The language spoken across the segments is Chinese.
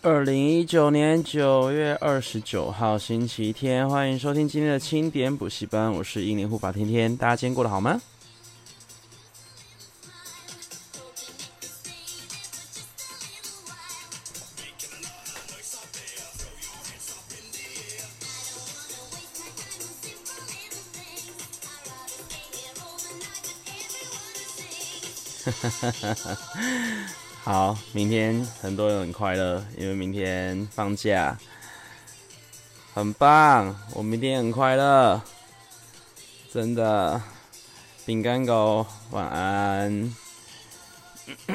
二零一九年九月二十九号星期天，欢迎收听今天的清点补习班，我是英灵护法天天，大家今天过得好吗？好，明天很多人很快乐，因为明天放假，很棒。我明天很快乐，真的。饼干狗，晚安。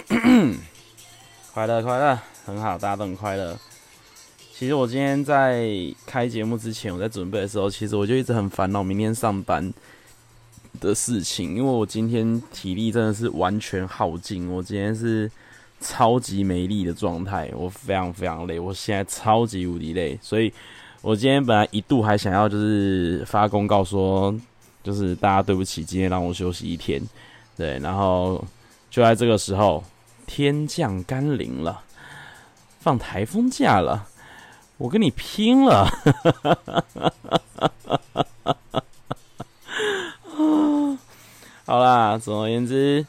快乐快乐，很好，大家都很快乐。其实我今天在开节目之前，我在准备的时候，其实我就一直很烦恼明天上班的事情，因为我今天体力真的是完全耗尽，我今天是。超级没力的状态，我非常非常累，我现在超级无敌累，所以我今天本来一度还想要就是发公告说，就是大家对不起，今天让我休息一天，对，然后就在这个时候，天降甘霖了，放台风假了，我跟你拼了，好啦，总而言之。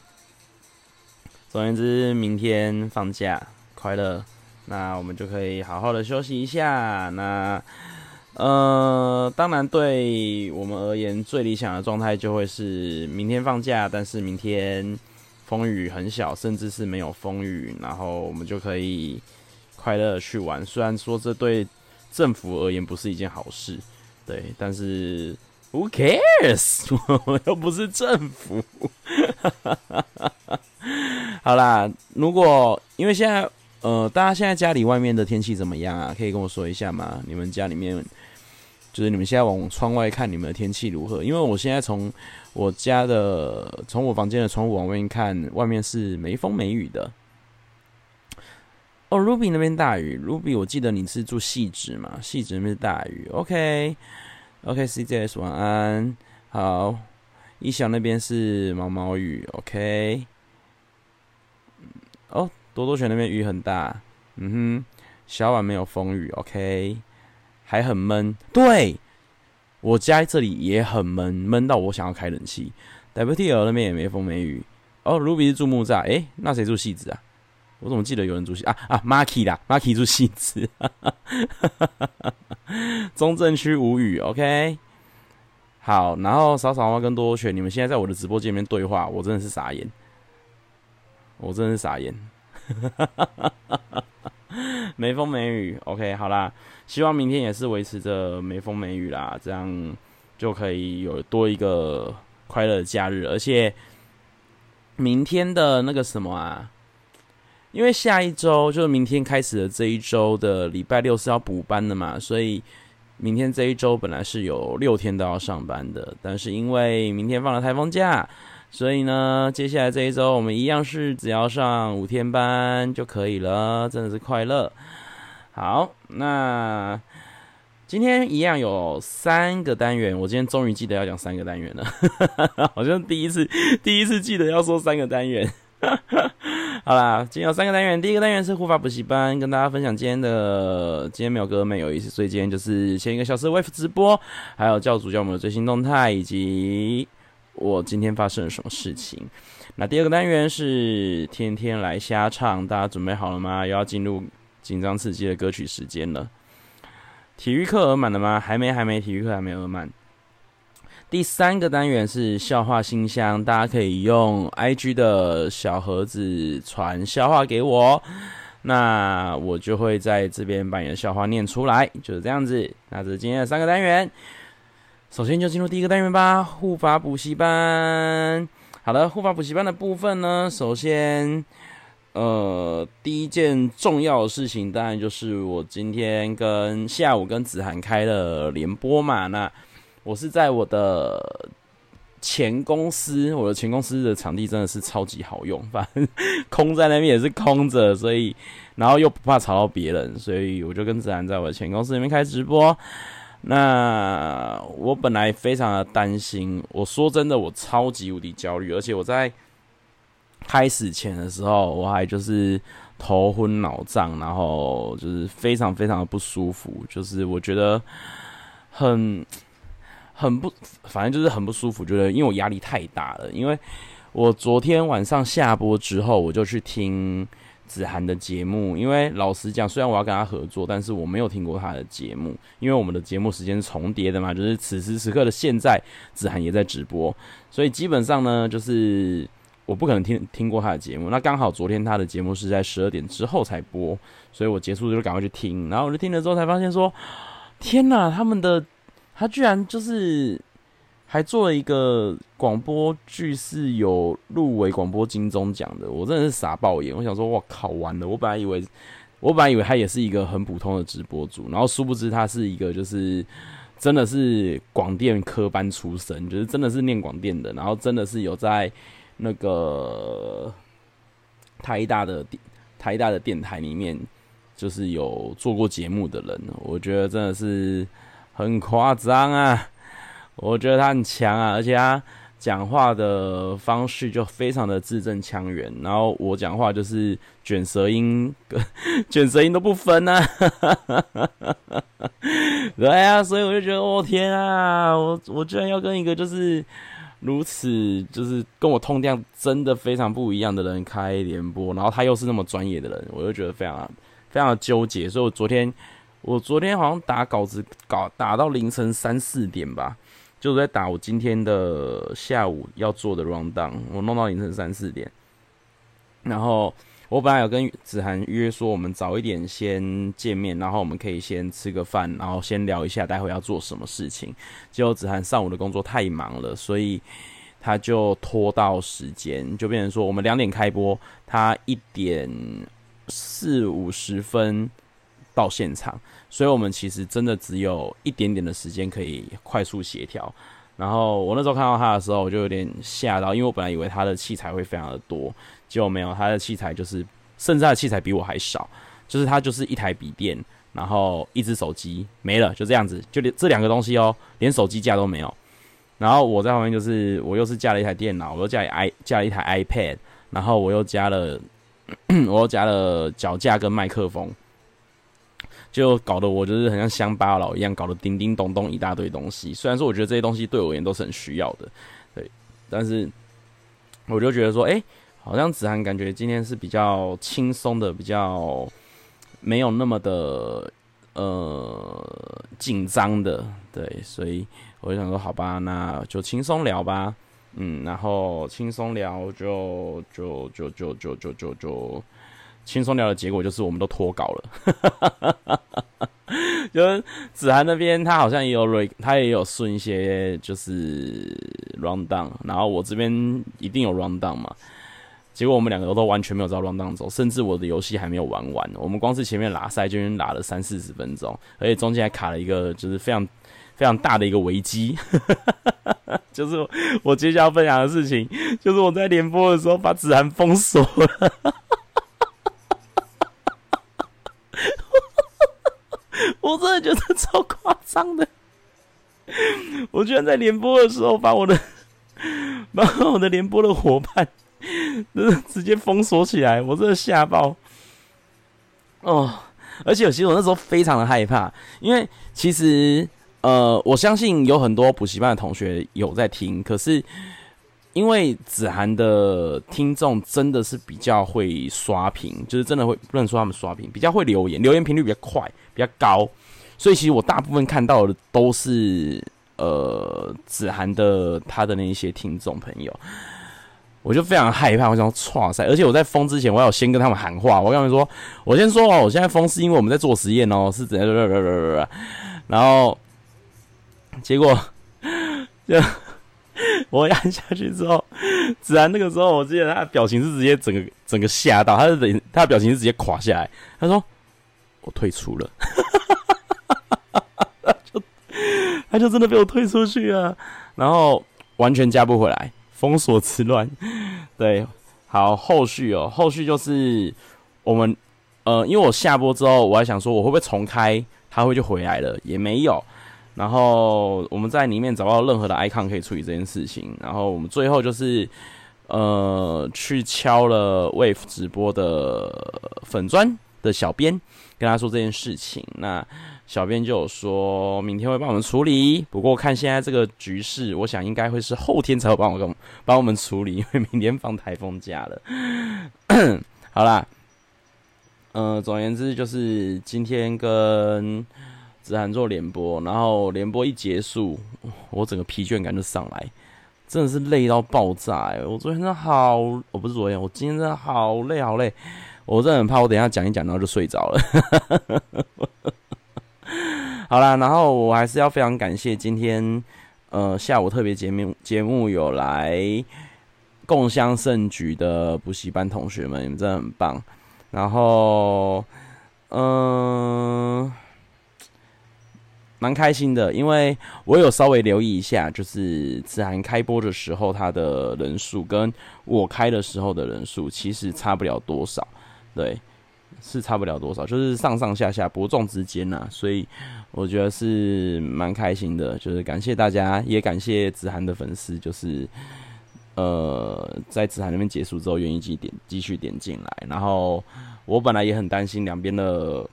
总而言之，明天放假快乐，那我们就可以好好的休息一下。那呃，当然对我们而言，最理想的状态就会是明天放假，但是明天风雨很小，甚至是没有风雨，然后我们就可以快乐去玩。虽然说这对政府而言不是一件好事，对，但是 Who cares？我又不是政府。好啦，如果因为现在呃，大家现在家里外面的天气怎么样啊？可以跟我说一下吗？你们家里面就是你们现在往窗外看，你们的天气如何？因为我现在从我家的从我房间的窗户往外面看，外面是没风没雨的。哦，Ruby 那边大雨，Ruby 我记得你是住汐止嘛？汐止那边是大雨。OK，OK，CJS、晚安。好，一翔那边是毛毛雨。OK。哦，多多犬那边雨很大，嗯哼，小碗没有风雨，OK，还很闷。对，我家这里也很闷，闷到我想要开冷气。WTL 那边也没风没雨。哦，Ruby 是住木栅，诶，那谁住戏子啊？我怎么记得有人住戏啊啊？Marky 啦，Marky 住戏子，哈哈哈。中正区无雨，OK。好，然后少少猫跟多多犬，你们现在在我的直播间里面对话，我真的是傻眼。我真是傻眼，没风没雨，OK，好啦，希望明天也是维持着没风没雨啦，这样就可以有多一个快乐的假日。而且明天的那个什么啊，因为下一周就是明天开始的这一周的礼拜六是要补班的嘛，所以明天这一周本来是有六天都要上班的，但是因为明天放了台风假。所以呢，接下来这一周我们一样是只要上五天班就可以了，真的是快乐。好，那今天一样有三个单元，我今天终于记得要讲三个单元了，好像第一次第一次记得要说三个单元。好啦，今天有三个单元，第一个单元是护法补习班，跟大家分享今天的今天没有歌没有意思，所以今天就是前一个小时 Wave 直播，还有教主教我们的最新动态以及。我今天发生了什么事情？那第二个单元是天天来瞎唱，大家准备好了吗？又要进入紧张刺激的歌曲时间了。体育课额满了吗？还没，还没，体育课还没额满。第三个单元是笑话信箱，大家可以用 IG 的小盒子传笑话给我，那我就会在这边把你的笑话念出来，就是这样子。那这是今天的三个单元。首先就进入第一个单元吧，护法补习班。好的，护法补习班的部分呢，首先，呃，第一件重要的事情，当然就是我今天跟下午跟子涵开了联播嘛。那我是在我的前公司，我的前公司的场地真的是超级好用，反正空在那边也是空着，所以然后又不怕吵到别人，所以我就跟子涵在我的前公司里面开直播。那我本来非常的担心，我说真的，我超级无敌焦虑，而且我在开始前的时候，我还就是头昏脑胀，然后就是非常非常的不舒服，就是我觉得很 很不，反正就是很不舒服，觉得因为我压力太大了，因为我昨天晚上下播之后，我就去听。子涵的节目，因为老实讲，虽然我要跟他合作，但是我没有听过他的节目，因为我们的节目时间重叠的嘛，就是此时此刻的现在，子涵也在直播，所以基本上呢，就是我不可能听听过他的节目。那刚好昨天他的节目是在十二点之后才播，所以我结束就赶快去听，然后我就听了之后才发现说，天哪，他们的他居然就是。还做了一个广播剧，是有入围广播金钟奖的，我真的是傻爆眼。我想说，哇靠，完了！我本来以为，我本来以为他也是一个很普通的直播主，然后殊不知他是一个就是真的是广电科班出身，就是真的是念广电的，然后真的是有在那个台大的台大的电台里面，就是有做过节目的人，我觉得真的是很夸张啊。我觉得他很强啊，而且他讲话的方式就非常的字正腔圆，然后我讲话就是卷舌音，卷舌音都不分啊，对啊，所以我就觉得，我、哦、天啊，我我居然要跟一个就是如此就是跟我痛调真的非常不一样的人开联播，然后他又是那么专业的人，我就觉得非常非常的纠结，所以我昨天我昨天好像打稿子搞打到凌晨三四点吧。就是在打我今天的下午要做的 rundown，我弄到凌晨三四点。然后我本来有跟子涵约说，我们早一点先见面，然后我们可以先吃个饭，然后先聊一下待会要做什么事情。结果子涵上午的工作太忙了，所以他就拖到时间，就变成说我们两点开播，他一点四五十分到现场。所以，我们其实真的只有一点点的时间可以快速协调。然后，我那时候看到他的时候，我就有点吓到，因为我本来以为他的器材会非常的多，结果没有，他的器材就是，甚至他的器材比我还少，就是他就是一台笔电，然后一只手机没了，就这样子，就连这两个东西哦，连手机架都没有。然后我在旁边就是，我又是架了一台电脑，我又架了 i 架了一台 iPad，然后我又加了，我又加了脚架跟麦克风。就搞得我就是很像乡巴佬一样，搞得叮叮咚咚一大堆东西。虽然说我觉得这些东西对我而言都是很需要的，对，但是我就觉得说，哎、好像子涵感觉今天是比较轻松的，比较没有那么的呃紧张的，对，所以我就想说，好吧，那就轻松聊吧，嗯，然后轻松聊就就就就就就就就。轻松聊的结果就是我们都脱稿了，就是子涵那边他好像也有瑞，他也有顺一些就是 round down，然后我这边一定有 round down 嘛，结果我们两个都完全没有照 round down 走，甚至我的游戏还没有玩完，我们光是前面拉赛就已经拉了三四十分钟，而且中间还卡了一个就是非常非常大的一个危机，就是我接下来要分享的事情，就是我在联播的时候把子涵封锁了。我真的觉得超夸张的，我居然在联播的时候把我的 把我的联播的伙伴，直接封锁起来，我真的吓爆哦！而且其实我那时候非常的害怕，因为其实呃，我相信有很多补习班的同学有在听，可是因为子涵的听众真的是比较会刷屏，就是真的会不能说他们刷屏，比较会留言，留言频率比较快。比较高，所以其实我大部分看到的都是呃子涵的他的那一些听众朋友，我就非常害怕，我想说剉赛，而且我在封之前，我要先跟他们喊话，我跟他们说，我先说哦，我现在封是因为我们在做实验哦，是怎样，然后结果就 我按下去之后，子涵那个时候，我记得他的表情是直接整个整个吓到，他的他的表情是直接垮下来，他说。我退出了，他 就他就真的被我退出去了，然后完全加不回来，封锁之乱。对，好，后续哦，后续就是我们呃，因为我下播之后，我还想说我会不会重开，他会就回来了，也没有。然后我们在里面找不到任何的 icon 可以处理这件事情，然后我们最后就是呃去敲了 Wave 直播的粉砖的小编，跟他说这件事情。那小编就有说明天会帮我们处理，不过看现在这个局势，我想应该会是后天才会帮我帮我们处理，因为明天放台风假了。好啦，嗯、总而言之就是今天跟子涵做联播，然后联播一结束，我整个疲倦感就上来，真的是累到爆炸、欸。我昨天真的好，我、不是昨天，我今天真的好累好累，我真的很怕我等一下讲一讲，然后就睡着了。好啦，然后我还是要非常感谢今天呃下午特别节目节目有来共襄盛举的补习班同学们，你们真的很棒。然后嗯。蛮开心的，因为我有稍微留意一下，就是子涵开播的时候，他的人数跟我开的时候的人数其实差不了多少，对，是差不了多少，就是上上下下伯仲之间呐，所以我觉得是蛮开心的，就是感谢大家，也感谢子涵的粉丝，就是呃，在子涵那边结束之后，愿意继点继续点进来，然后我本来也很担心两边的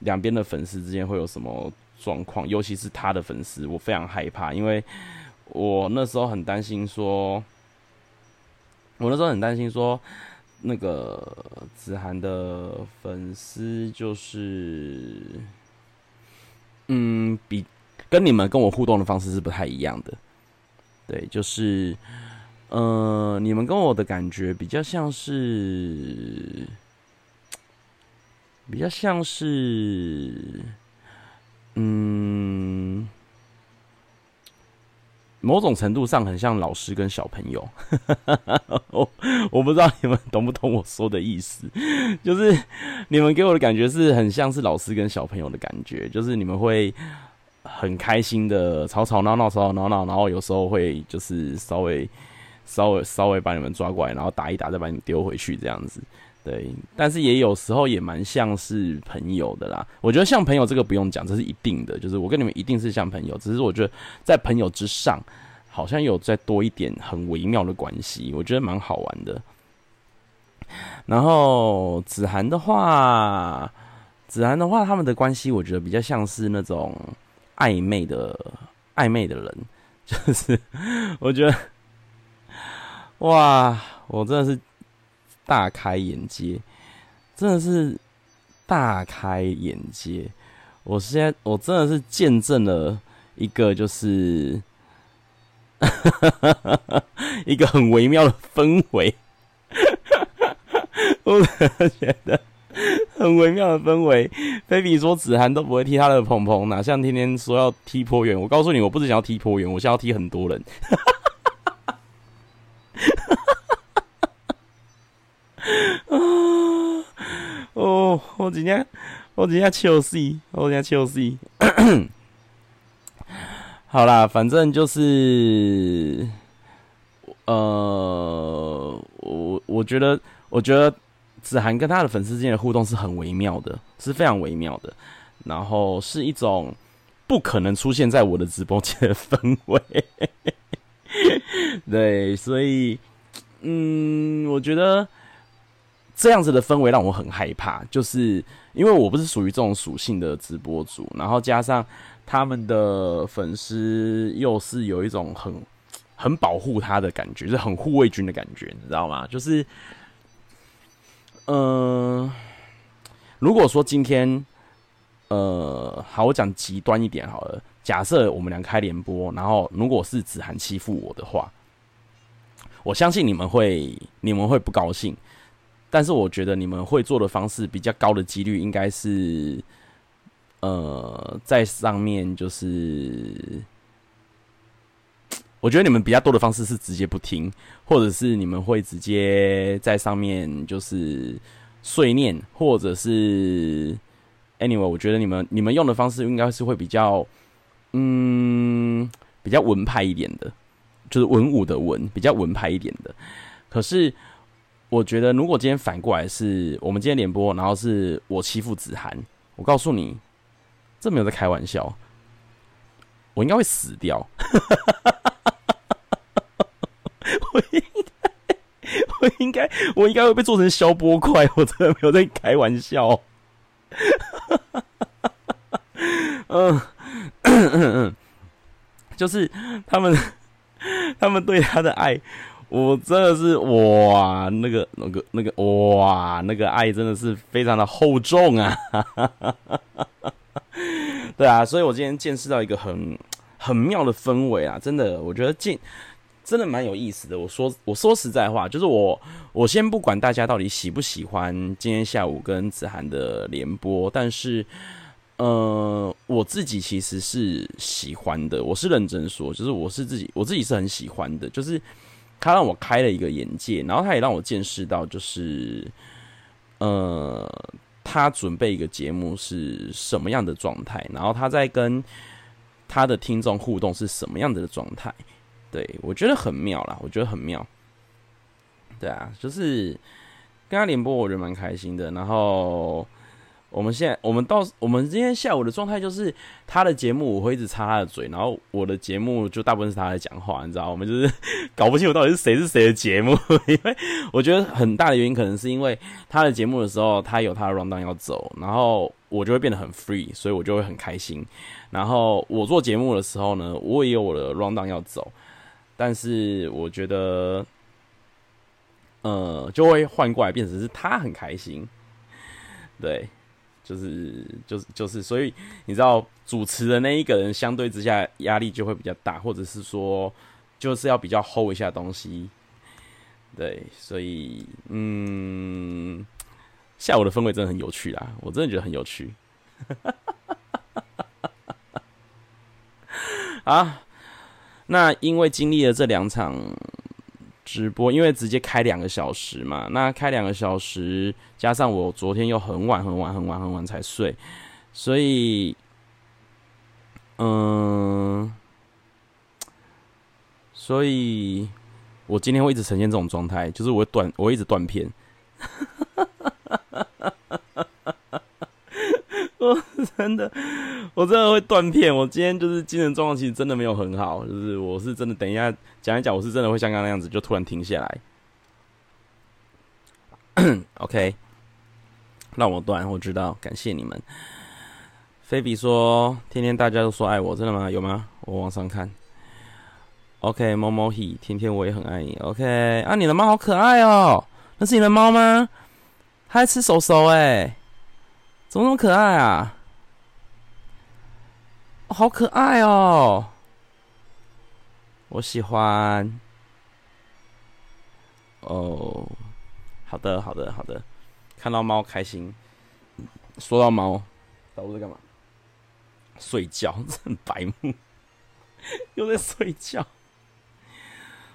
两边的粉丝之间会有什么。状况，尤其是他的粉丝，我非常害怕，因为我那时候很担心说，我那时候很担心说，那个子涵的粉丝就是，嗯，比跟你们跟我互动的方式是不太一样的，对，就是，呃，你们跟我的感觉比较像是，比较像是。嗯，某种程度上很像老师跟小朋友，我我不知道你们懂不懂我说的意思，就是你们给我的感觉是很像是老师跟小朋友的感觉，就是你们会很开心的吵吵闹闹，吵吵闹闹，然后有时候会就是稍微稍微稍微把你们抓过来，然后打一打，再把你丢回去这样子。对，但是也有时候也蛮像是朋友的啦。我觉得像朋友这个不用讲，这是一定的，就是我跟你们一定是像朋友。只是我觉得在朋友之上，好像有再多一点很微妙的关系，我觉得蛮好玩的。然后子涵的话，子涵的话，他们的关系我觉得比较像是那种暧昧的暧昧的人，就是我觉得，哇，我真的是。大开眼界，真的是大开眼界！我现在我真的是见证了一个，就是 一个很微妙的氛围。我觉得很微妙的氛围。菲比说子涵都不会踢他的鹏鹏，哪像天天说要踢坡远。我告诉你，我不是想要踢坡远，我想要踢很多人。哦，我今天我今天笑死，我今天笑死。好啦，反正就是，呃，我我觉得，我觉得子涵跟他的粉丝之间的互动是很微妙的，是非常微妙的，然后是一种不可能出现在我的直播间的氛围。对，所以，嗯，我觉得。这样子的氛围让我很害怕，就是因为我不是属于这种属性的直播主，然后加上他们的粉丝又是有一种很很保护他的感觉，就是很护卫军的感觉，你知道吗？就是，嗯、如果说今天，呃，好，我讲极端一点好了，假设我们俩开联播，然后如果是子涵欺负我的话，我相信你们会你们会不高兴。但是我觉得你们会做的方式比较高的几率应该是，呃，在上面就是，我觉得你们比较多的方式是直接不听，或者是你们会直接在上面就是碎念，或者是 anyway，我觉得你们你们用的方式应该是会比较，嗯，比较文派一点的，就是文武的文，比较文派一点的，可是。我觉得，如果今天反过来是我们今天联播，然后是我欺负子涵，我告诉你，这没有在开玩笑，我应该会死掉。我应该，我应该我应该会被做成消波块，我真的没有在开玩笑。嗯 嗯嗯，就是他们他们对他的爱，我真的是哇，那个那个那个哇，那个爱真的是非常的厚重啊！对啊，所以我今天见识到一个很很妙的氛围啊，真的，我觉得见。真的蛮有意思的。我说，我说实在话，就是我，我先不管大家到底喜不喜欢今天下午跟子涵的联播，但是，呃，我自己其实是喜欢的。我是认真说，就是我是自己，我自己是很喜欢的。就是他让我开了一个眼界，然后他也让我见识到，就是，呃，他准备一个节目是什么样的状态，然后他在跟他的听众互动是什么样子的状态。对，我觉得很妙啦，我觉得很妙。对啊，就是跟他联播，我觉得蛮开心的。然后我们现在，我们到我们今天下午的状态就是，他的节目我会一直插他的嘴，然后我的节目就大部分是他在讲话，你知道，我们就是 搞不清楚到底是谁是谁的节目。因 为我觉得很大的原因可能是因为他的节目的时候，他有他的 rundown 要走，然后我就会变得很 free，所以我就会很开心。然后我做节目的时候呢，我也有我的 rundown 要走。但是我觉得，呃，就会换过来变成是他很开心，对，就是就是就是，所以你知道主持的那一个人相对之下压力就会比较大，或者是说就是要比较 hold 一下东西，对，所以嗯，下午的氛围真的很有趣啦，我真的觉得很有趣，啊。那因为经历了这两场直播，因为直接开两个小时嘛，那开两个小时，加上我昨天又很晚很晚很晚很晚才睡，所以，嗯，所以我今天会一直呈现这种状态，就是我会断，我会一直断片。我真的，我真的会断片。我今天就是精神状况，其实真的没有很好。就是我是真的，等一下讲一讲，我是真的会像刚刚那样子，就突然停下来。OK，让我断，我知道，感谢你们。菲比说：“天天大家都说爱我，真的吗？有吗？我往上看。OK，猫猫 he，天天我也很爱你。OK，啊，你的猫好可爱哦，那是你的猫吗？它还吃手手哎。”怎么那么可爱啊？好可爱哦！我喜欢。哦，好的，好的，好的。看到猫开心。说到猫，导入在干嘛？睡觉，真白目，又在睡觉。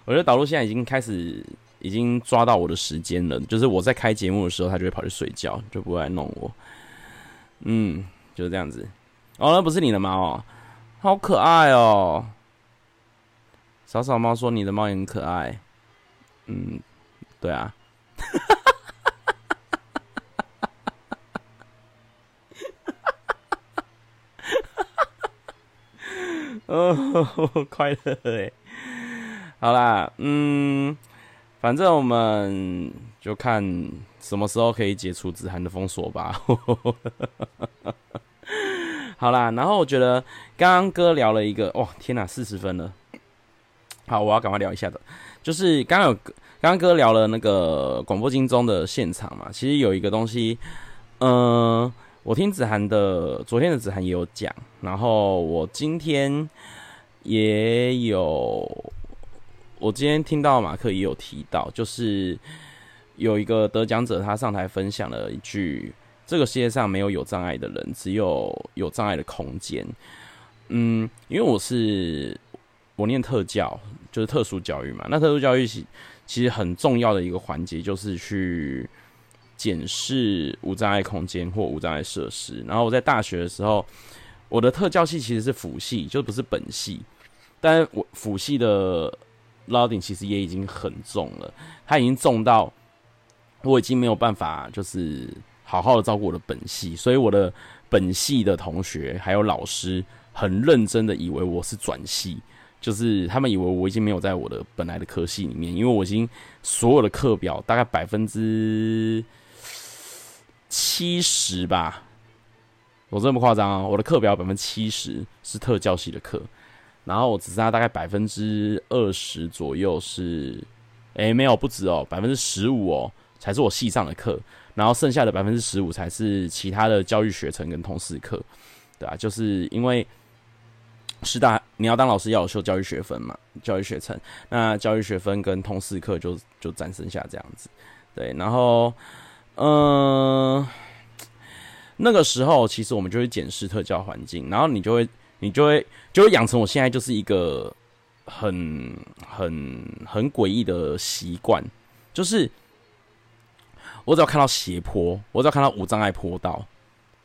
我觉得导入现在已经开始，已经抓到我的时间了。就是我在开节目的时候，他就会跑去睡觉，就不会来弄我。嗯，就是这样子。哦，那不是你的猫哦，好可爱哦。小小猫说你的猫也很可爱。嗯，对啊。哦，快乐哎。好啦，嗯，反正我们就看。什么时候可以解除子涵的封锁吧？好啦，然后我觉得刚刚哥聊了一个，哇，天哪，四十分了。好，我要赶快聊一下的，就是刚有刚刚哥聊了那个广播金钟的现场嘛，其实有一个东西，嗯、我听子涵的，昨天的子涵也有讲，然后我今天也有，我今天听到马克也有提到，就是。有一个得奖者，他上台分享了一句：“这个世界上没有有障碍的人，只有有障碍的空间。”嗯，因为我是我念特教，就是特殊教育嘛。那特殊教育其其实很重要的一个环节，就是去检视无障碍空间或无障碍设施。然后我在大学的时候，我的特教系其实是辅系，就不是本系，但我辅系的 loading 其实也已经很重了，它已经重到。我已经没有办法，就是好好的照顾我的本系，所以我的本系的同学还有老师很认真的以为我是转系，就是他们以为我已经没有在我的本来的科系里面，因为我已经所有的课表大概百分之七十吧，我这么夸张！我的课表百分之七十是特教系的课，然后我只剩下大概百分之二十左右是，诶、没有不止哦，百分之十五哦才是我系上的课，然后剩下的百分之十五才是其他的教育学程跟通识课，对啊，就是因为。师大你要当老师要有修教育学分嘛？教育学程，那教育学分跟通识课就就暂剩下这样子，对。然后，嗯、那个时候其实我们就会检视特教环境，然后你就会你就会就会养成我现在就是一个很很很诡异的习惯，就是我只要看到斜坡，我只要看到无障碍坡道，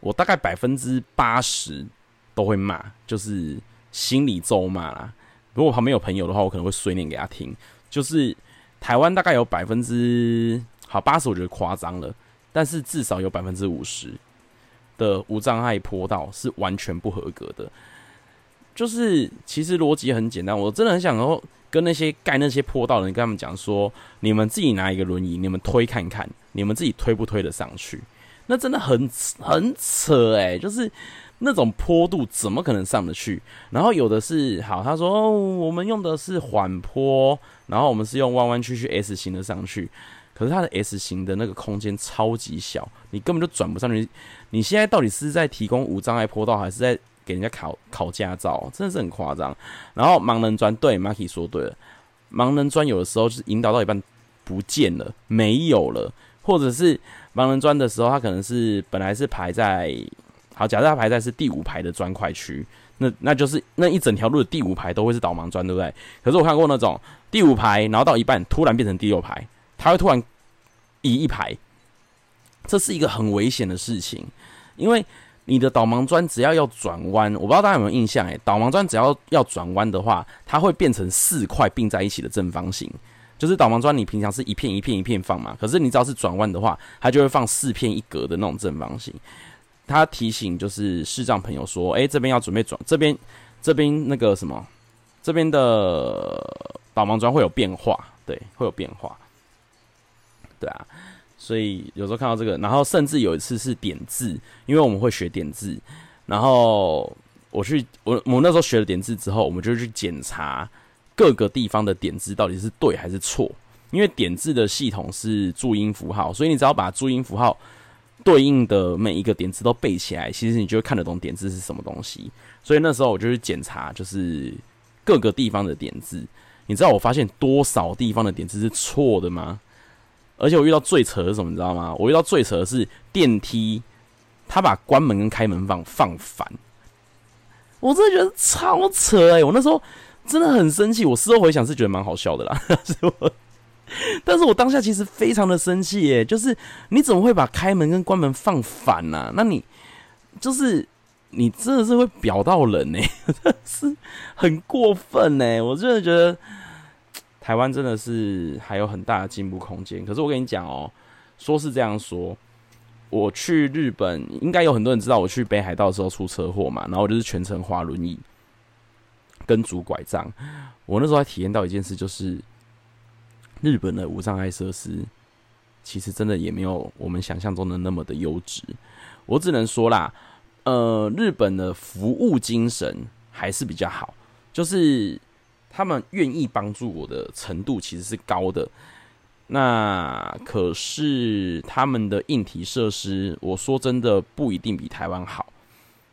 我大概百分之八十都会骂，就是。心理咒骂啦。如果旁边有朋友的话，我可能会碎念给他听。就是台湾大概有百分之好八十，我觉得夸张了，但是至少有百分之五十的无障碍坡道是完全不合格的。就是其实逻辑很简单，我真的很想说跟那些盖那些坡道的人跟他们讲说：你们自己拿一个轮椅，你们推看看，你们自己推不推得上去？那真的很很扯欸，就是。那种坡度怎么可能上得去？然后有的是好，他说、哦、我们用的是缓坡，然后我们是用弯弯曲曲 S 型的上去，可是它的 S 型的那个空间超级小，你根本就转不上去。你现在到底是在提供无障碍坡道，还是在给人家考考驾照？真的是很夸张。然后盲人砖，对，Marky 说对了，盲人砖有的时候就是引导到一半不见了，没有了，或者是盲人砖的时候，它可能是本来是排在。好，假设它排在是第五排的砖块区，那那就是那一整条路的第五排都会是导盲砖，对不对？可是我看过那种第五排，然后到一半突然变成第六排，它会突然移一排，这是一个很危险的事情，因为你的导盲砖只要要转弯，我不知道大家有没有印象，诶，导盲砖只要要转弯的话，它会变成四块并在一起的正方形，就是导盲砖你平常是一片一片一片放嘛，可是你只要是转弯的话，它就会放四片一格的那种正方形。他提醒就是视障朋友说：“诶、这边要准备转，这边这边那个什么，这边的导盲砖会有变化，对，会有变化，对啊。所以有时候看到这个，然后甚至有一次是点字，因为我们会学点字，然后我去我我那时候学了点字之后，我们就去检查各个地方的点字到底是对还是错，因为点字的系统是注音符号，所以你只要把注音符号。”对应的每一个点字都背起来，其实你就会看得懂点字是什么东西。所以那时候我就去检查，就是各个地方的点字。你知道我发现多少地方的点字是错的吗？而且我遇到最扯的是什么？你知道吗？我遇到最扯的是电梯，他把关门跟开门放放反。我真的觉得超扯哎、我那时候真的很生气。我事后回想是觉得蛮好笑的啦。但是我当下其实非常的生气耶，就是你怎么会把开门跟关门放反呢、那你就是你真的是会表到人呢，是很过分呢。我真的觉得台湾真的是还有很大的进步空间。可是我跟你讲哦，说是这样说，我去日本，应该有很多人知道我去北海道的时候出车祸嘛，然后我就是全程滑轮椅跟拄拐杖。我那时候还体验到一件事，就是。日本的无障碍设施其实真的也没有我们想象中的那么的优质。我只能说啦，呃，日本的服务精神还是比较好，就是他们愿意帮助我的程度其实是高的。那可是他们的硬体设施，我说真的不一定比台湾好，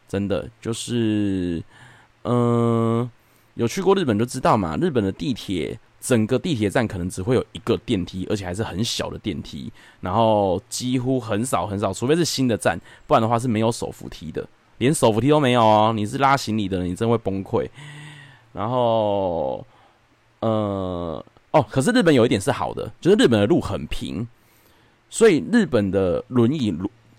真的就是，嗯、有去过日本就知道嘛，日本的地铁。整个地铁站可能只会有一个电梯，而且还是很小的电梯，然后几乎很少很少，除非是新的站，不然的话是没有手扶梯的，连手扶梯都没有哦。你是拉行李的人，你真会崩溃。然后，呃，哦，可是日本有一点是好的，就是日本的路很平，所以日本的轮椅，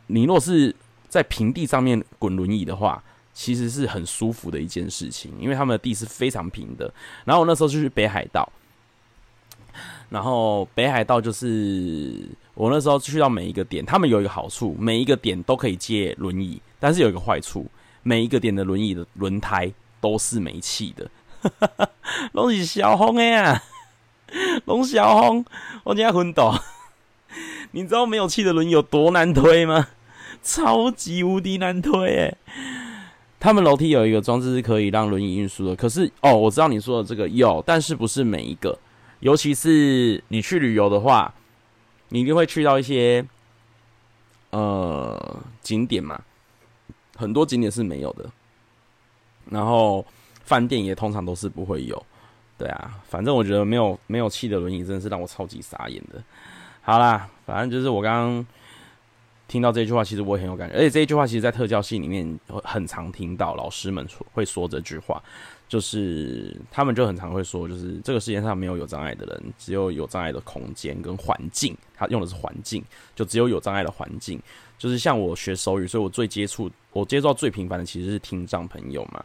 你若是在平地上面滚轮椅的话。其实是很舒服的一件事情，因为他们的地是非常平的。然后我那时候就去北海道，然后北海道就是我那时候去到每一个点，他们有一个好处，每一个点都可以借轮椅，但是有一个坏处，每一个点的轮椅的轮胎都是没气的，拢是小红的呀，拢小红，我今天昏倒。你知道没有气的轮椅有多难推吗？超级无敌难推诶！他们楼梯有一个装置是可以让轮椅运输的，可是哦，我知道你说的这个有，但是不是每一个，尤其是你去旅游的话，你一定会去到一些呃景点嘛，很多景点是没有的，然后饭店也通常都是不会有，对啊，反正我觉得没有没有气的轮椅真的是让我超级傻眼的。好啦，反正就是我刚刚听到这句话，其实我也很有感觉，而且这一句话其实，在特教系里面很常听到老师们说会说这句话，就是他们就很常会说，就是这个世界上没有有障碍的人，只有有障碍的空间跟环境。他用的是环境，就只有有障碍的环境。就是像我学手语，所以我最接触，我接触到最频繁的其实是听障朋友嘛。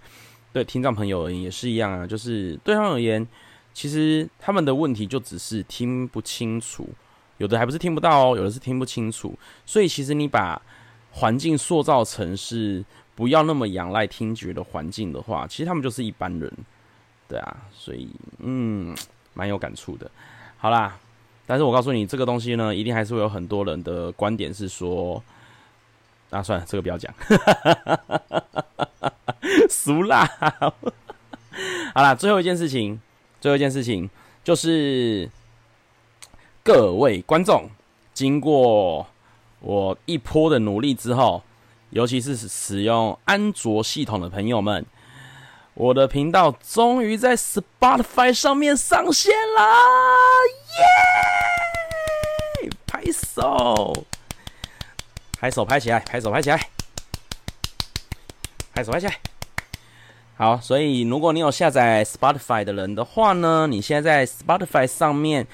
对听障朋友而言也是一样啊，就是对他们而言，其实他们的问题就只是听不清楚。有的还不是听不到哦，有的是听不清楚。所以其实你把环境塑造成是不要那么仰赖听觉的环境的话，其实他们就是一般人，对啊。所以嗯，蛮有感触的。好啦，但是我告诉你，这个东西呢，一定还是会有很多人的观点是说，啊，算了，这个不要讲，俗啦。好啦，最后一件事情，最后一件事情就是。各位观众，经过我一波的努力之后，尤其是使用安卓系统的朋友们，我的频道终于在 Spotify 上面上线了，耶！拍手，拍手，拍起来，拍手，拍起来，拍手，拍起来。好，所以如果你有下载 Spotify 的人的话呢，你现在在 Spotify 上面。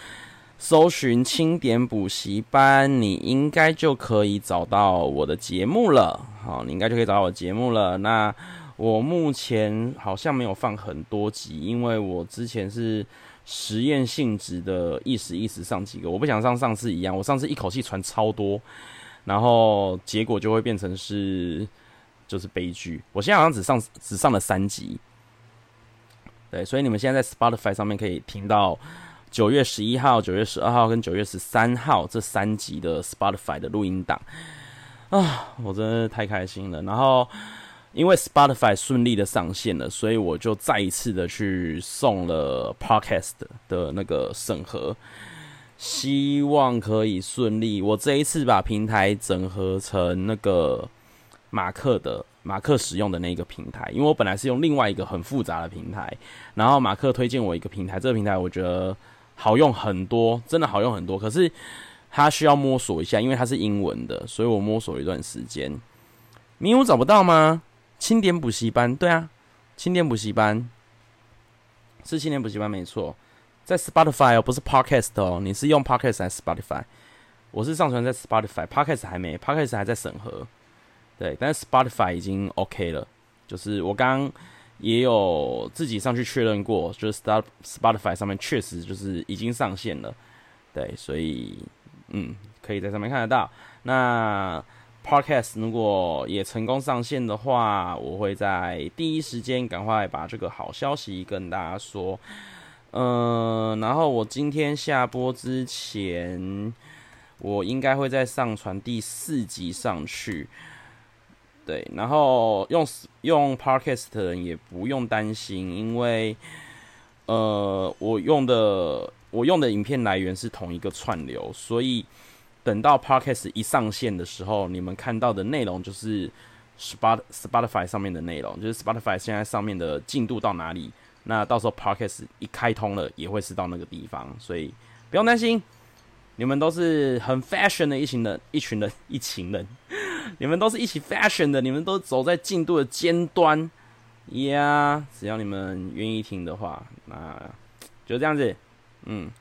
搜寻清点补习班，你应该就可以找到我的节目了。好，你应该就可以找到我节目了。那我目前好像没有放很多集，因为我之前是实验性质的，一时一时上几个，我不想像上次一样，我上次一口气传超多，然后结果就会变成是就是悲剧。我现在好像只上只上了三集，对，所以你们现在在 Spotify 上面可以听到。九月十一号、九月十二号跟九月十三号这三集的 Spotify 的录音档啊，我真的太开心了。然后因为 Spotify 顺利的上线了，所以我就再一次的去送了 Podcast 的那个审核，希望可以顺利。我这一次把平台整合成那个马克的马克使用的那个平台，因为我本来是用另外一个很复杂的平台，然后马克推荐我一个平台，这个平台我觉得。好用很多，真的好用很多。可是它需要摸索一下，因为它是英文的，所以我摸索了一段时间。迷雾找不到吗？清点补习班，对啊，清点补习班是青点补习班没错，在 Spotify 哦，不是 Podcast 哦。你是用 Podcast 还是 Spotify？我是上传在 Spotify，Podcast 还没，Podcast 还在审核。对，但是 Spotify 已经 OK 了，就是我刚。也有自己上去确认过，就是 Star Spotify 上面确实就是已经上线了，对，所以嗯，可以在上面看得到。那 Podcast 如果也成功上线的话，我会在第一时间赶快把这个好消息跟大家说。嗯，然后我今天下播之前，我应该会再上传第四集上去。对，然后用用 Podcast 的人也不用担心，因为呃，我用的我用的影片来源是同一个串流，所以等到 Podcast 一上线的时候，你们看到的内容就是 Spot Spotify 上面的内容，就是 Spotify 现在上面的进度到哪里，那到时候 Podcast 一开通了，也会是到那个地方，所以不用担心，你们都是很 fashion 的一群人，一群人，一群人。你们都是一起 fashion 的，你们都走在进度的尖端，呀、只要你们愿意听的话，那就这样子。嗯，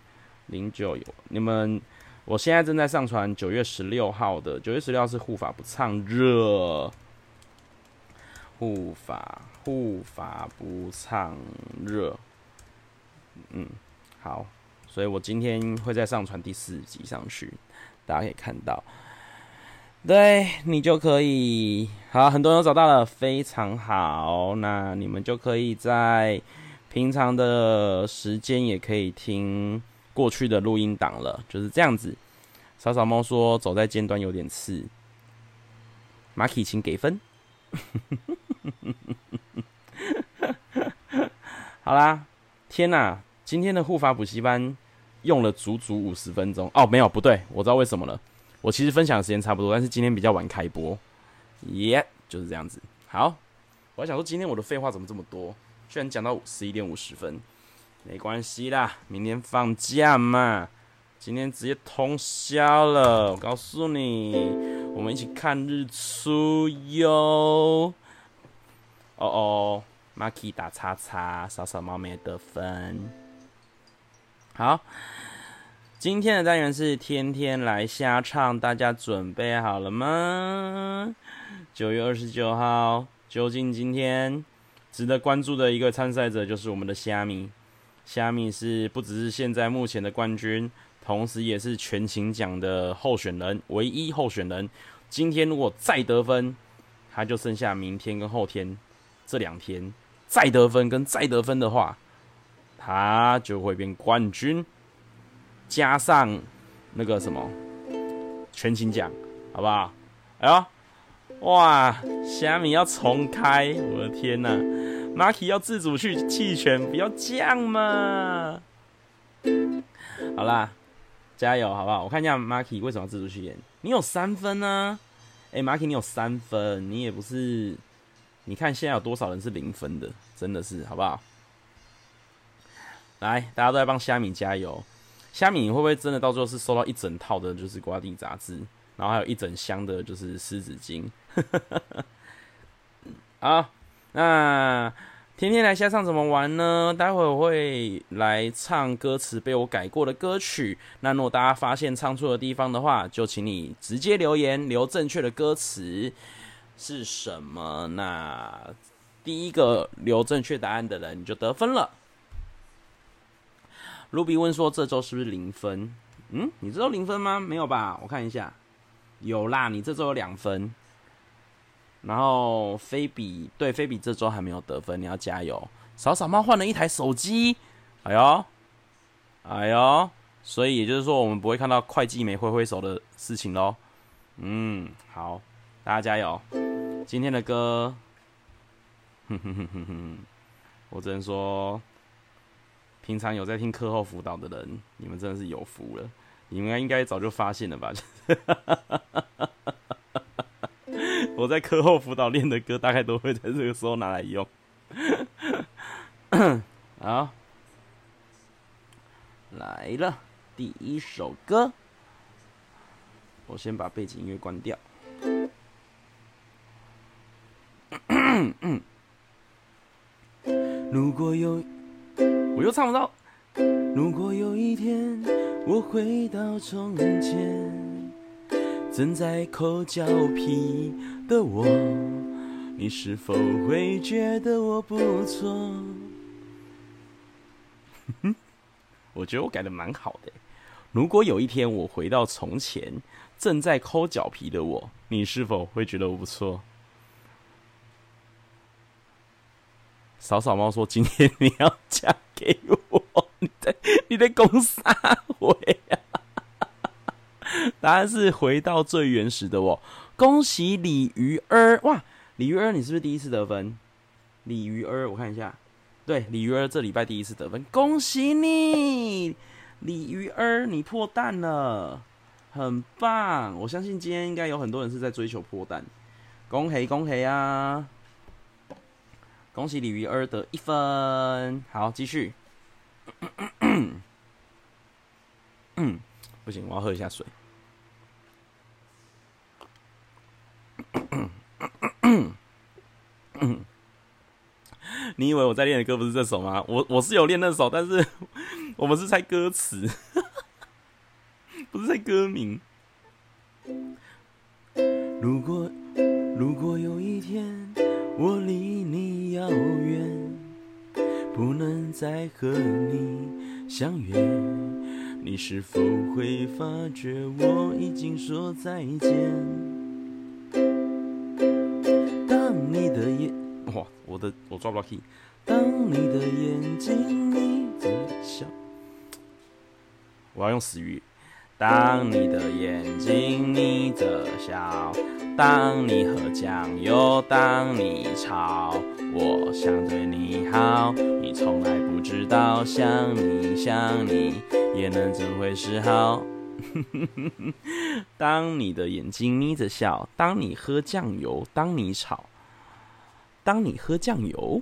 零九有你们，我现在正在上传九月十六号的，九月十六号是护法不唱热，护法护法不唱热。嗯，好，所以我今天会再上传第四集上去，大家可以看到。对，你就可以好，很多人都找到了，非常好。那你们就可以在平常的时间也可以听过去的录音档了，就是这样子。小小猫说：“走在尖端有点刺。” Marky，请给分。好啦，天哪！今天的护法补习班用了足足五十分钟哦，没有不对，我知道为什么了。我其实分享的时间差不多，但是今天比较晚开播，耶、就是这样子。好，我还想说今天我的废话怎么这么多？居然讲到十一点五十分，没关系啦，明天放假嘛。今天直接通宵了，我告诉你，我们一起看日出哟。哦哦，Maki 打叉叉，扫扫猫没得分。好，今天的单元是天天来瞎唱，大家准备好了吗？九月二十九号，究竟今天？值得关注的一个参赛者就是我们的虾米，虾米是不只是现在目前的冠军，同时也是全勤奖的候选人，唯一候选人。今天如果再得分，他就剩下明天跟后天这两天再得分跟再得分的话，他就会变冠军，加上那个什么全勤奖，好不好？哎呦！哇，虾米要重开！我的天哪，Marky 要自主去弃权，不要这样嘛！好啦，加油，好不好？我看一下 Marky 为什么要自主去演？你有三分呢？哎，Marky 你有三分，你也不是，你看现在有多少人是零分的？真的是，好不好？来，大家都在帮虾米加油。虾米你会不会真的到最后是收到一整套的，就是瓜地杂志？然后还有一整箱的，就是湿纸巾。好，那天天来瞎唱怎么玩呢？待会我会来唱歌词被我改过的歌曲。那如果大家发现唱错的地方的话，就请你直接留言，留正确的歌词是什么？那第一个留正确答案的人你就得分了。Ruby 问说：“这周是不是零分？”嗯，你这周零分吗？没有吧？我看一下。有啦，你这周有两分，然后菲比对菲比这周还没有得分，你要加油。扫扫猫换了一台手机，哎呦，哎呦，所以也就是说我们不会看到会计没挥挥手的事情喽。嗯，好，大家加油。今天的歌，哼哼哼哼哼，我只能说，平常有在听课后辅导的人，你们真的是有福了。你们应该早就发现了吧？我在课后辅导练的歌，大概都会在这个时候拿来用。好，来了，第一首歌，我先把背景音乐关掉。如果有，我又唱不到。如果有一天我回到从前，正在抠脚皮的我，你是否会觉得我不错？我觉得我改的蛮好的。如果有一天我回到从前，正在抠脚皮的我，你是否会觉得我不错？扫扫猫说：“今天你要嫁给我。”你在你在攻啥回啊？答案是回到最原始的我。恭喜李鱼儿哇！李鱼儿，你是不是第一次得分？李鱼儿，我看一下，对，李鱼儿这礼拜第一次得分，恭喜你，李鱼儿，你破蛋了，很棒！我相信今天应该有很多人是在追求破蛋，恭喜恭喜啊！恭喜李鱼儿得一分，好，继续。不行，我要喝一下水。你以为我在练的歌不是这首吗？我我是有练那首，但是 我们是猜歌词，不是猜歌名。如果如果有一天我离你遥远。不能再和你相约，你是否会发觉我已经说再见？当你的眼，哇，我的我抓不到 key。当你的眼睛眯着笑，我要用死鱼。当你的眼睛眯着笑，当你喝酱油，当你吵，我想对你好，你从来不知道，想你想你也能怎会是好。当你的眼睛眯着笑，当你喝酱油，当你吵，当你喝酱油，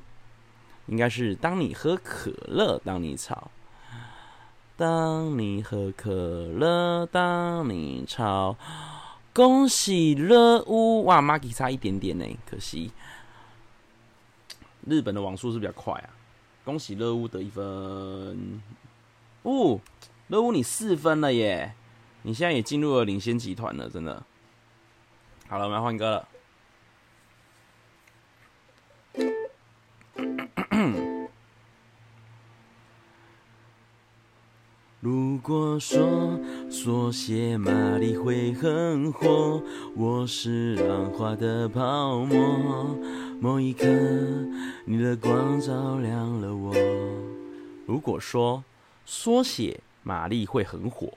应该是当你喝可乐，当你吵。当你喝可乐，当你吵，恭喜乐屋哇，Maki 差一点点呢，可惜。日本的网速是比较快啊，恭喜乐屋得一分。哦，乐屋你四分了耶，你现在也进入了领先集团了，真的。好了，我们要换歌了。如果说缩写玛丽会很火，我是浪花的泡沫。某一刻，你的光照亮了我。如果说缩写玛丽会很火，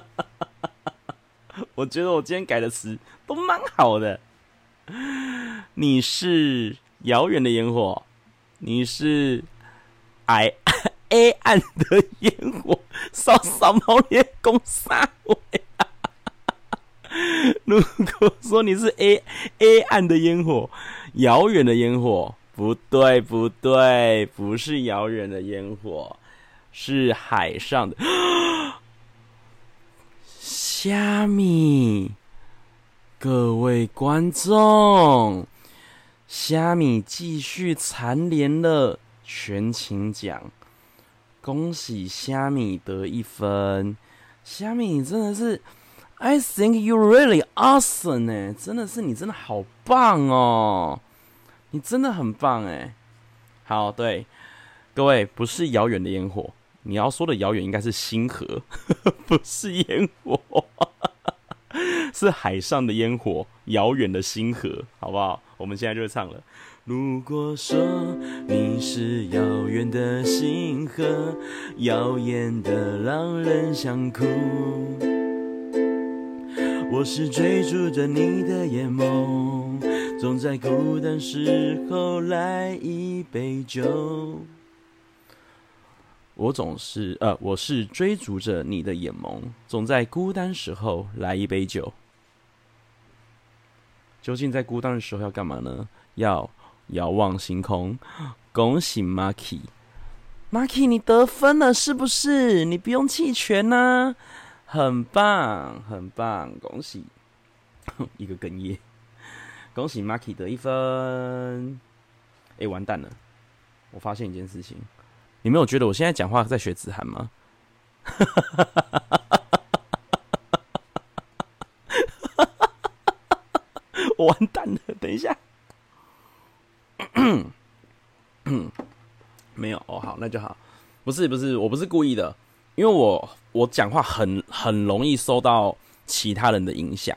我觉得我今天改的词都蛮好的。你是遥远的烟火，你是爱。黑暗的烟火，烧烧毛脸攻杀我呀！如果说你是黑黑暗的烟火，遥远的烟火，不对不对，不是遥远的烟火，是海上的 虾米。各位观众，虾米继续蝉联了全勤奖。恭喜虾米得一分，虾米你真的是，I think you really awesome 呢，真的是你真的好棒哦，你真的很棒哎。好，对，各位不是遥远的烟火，你要说的遥远应该是星河，不是烟火，是海上的烟火，遥远的星河，好不好？我们现在就唱了。如果说你是遥远的星河，耀眼的让人想哭。我是追逐着你的眼眸，总在孤单时候来一杯酒。我总是呃，我是追逐着你的眼眸，总在孤单时候来一杯酒。究竟在孤单的时候要干嘛呢？要。遥望星空，恭喜 Maki，Maki 你得分了是不是？你不用弃权呐，很棒很棒，恭喜 一个哽咽，恭喜 Maki 得一分。哎、完蛋了！我发现一件事情，你没有觉得我现在讲话在学子涵吗？我 完蛋了，等一下。没有哦，好，那就好。不是不是，我不是故意的，因为我我讲话很很容易受到其他人的影响，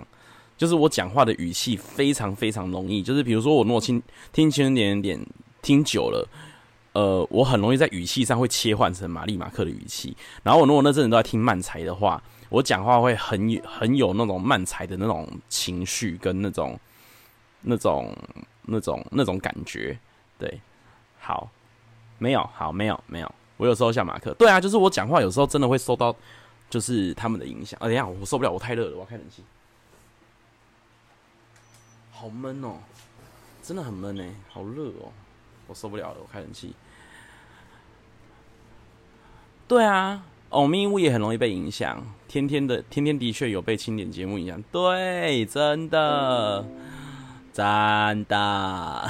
就是我讲话的语气非常非常容易，就是比如说我若听听轻点点听久了，呃，我很容易在语气上会切换成玛丽马克的语气。然后我如果那阵子都在听慢才的话，我讲话会很有很有那种慢才的那种情绪跟那种那种那种那种感觉，对。好，没有，好，没有，没有。我有时候像马克，对啊，就是我讲话有时候真的会受到，就是他们的影响。啊，等一下，我受不了，我太热了，我要开冷气。好闷哦，真的很闷哎，好热哦，我受不了了，我开冷气。对啊，欧咪乌也很容易被影响。天天的，天天的确有被清点节目影响。对，真的。真的，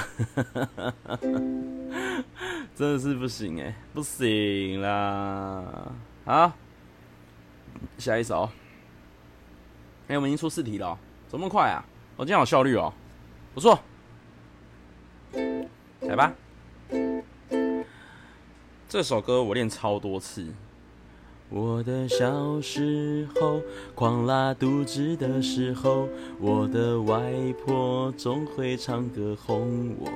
真的是不行哎，不行啦！好，下一首。哎、欸，我们已经出四题了、喔，怎么快啊？我、今天好效率哦、不错。来吧，这首歌我练超多次，我的小时候狂拉肚子的时候，我的外婆总会唱歌哄我。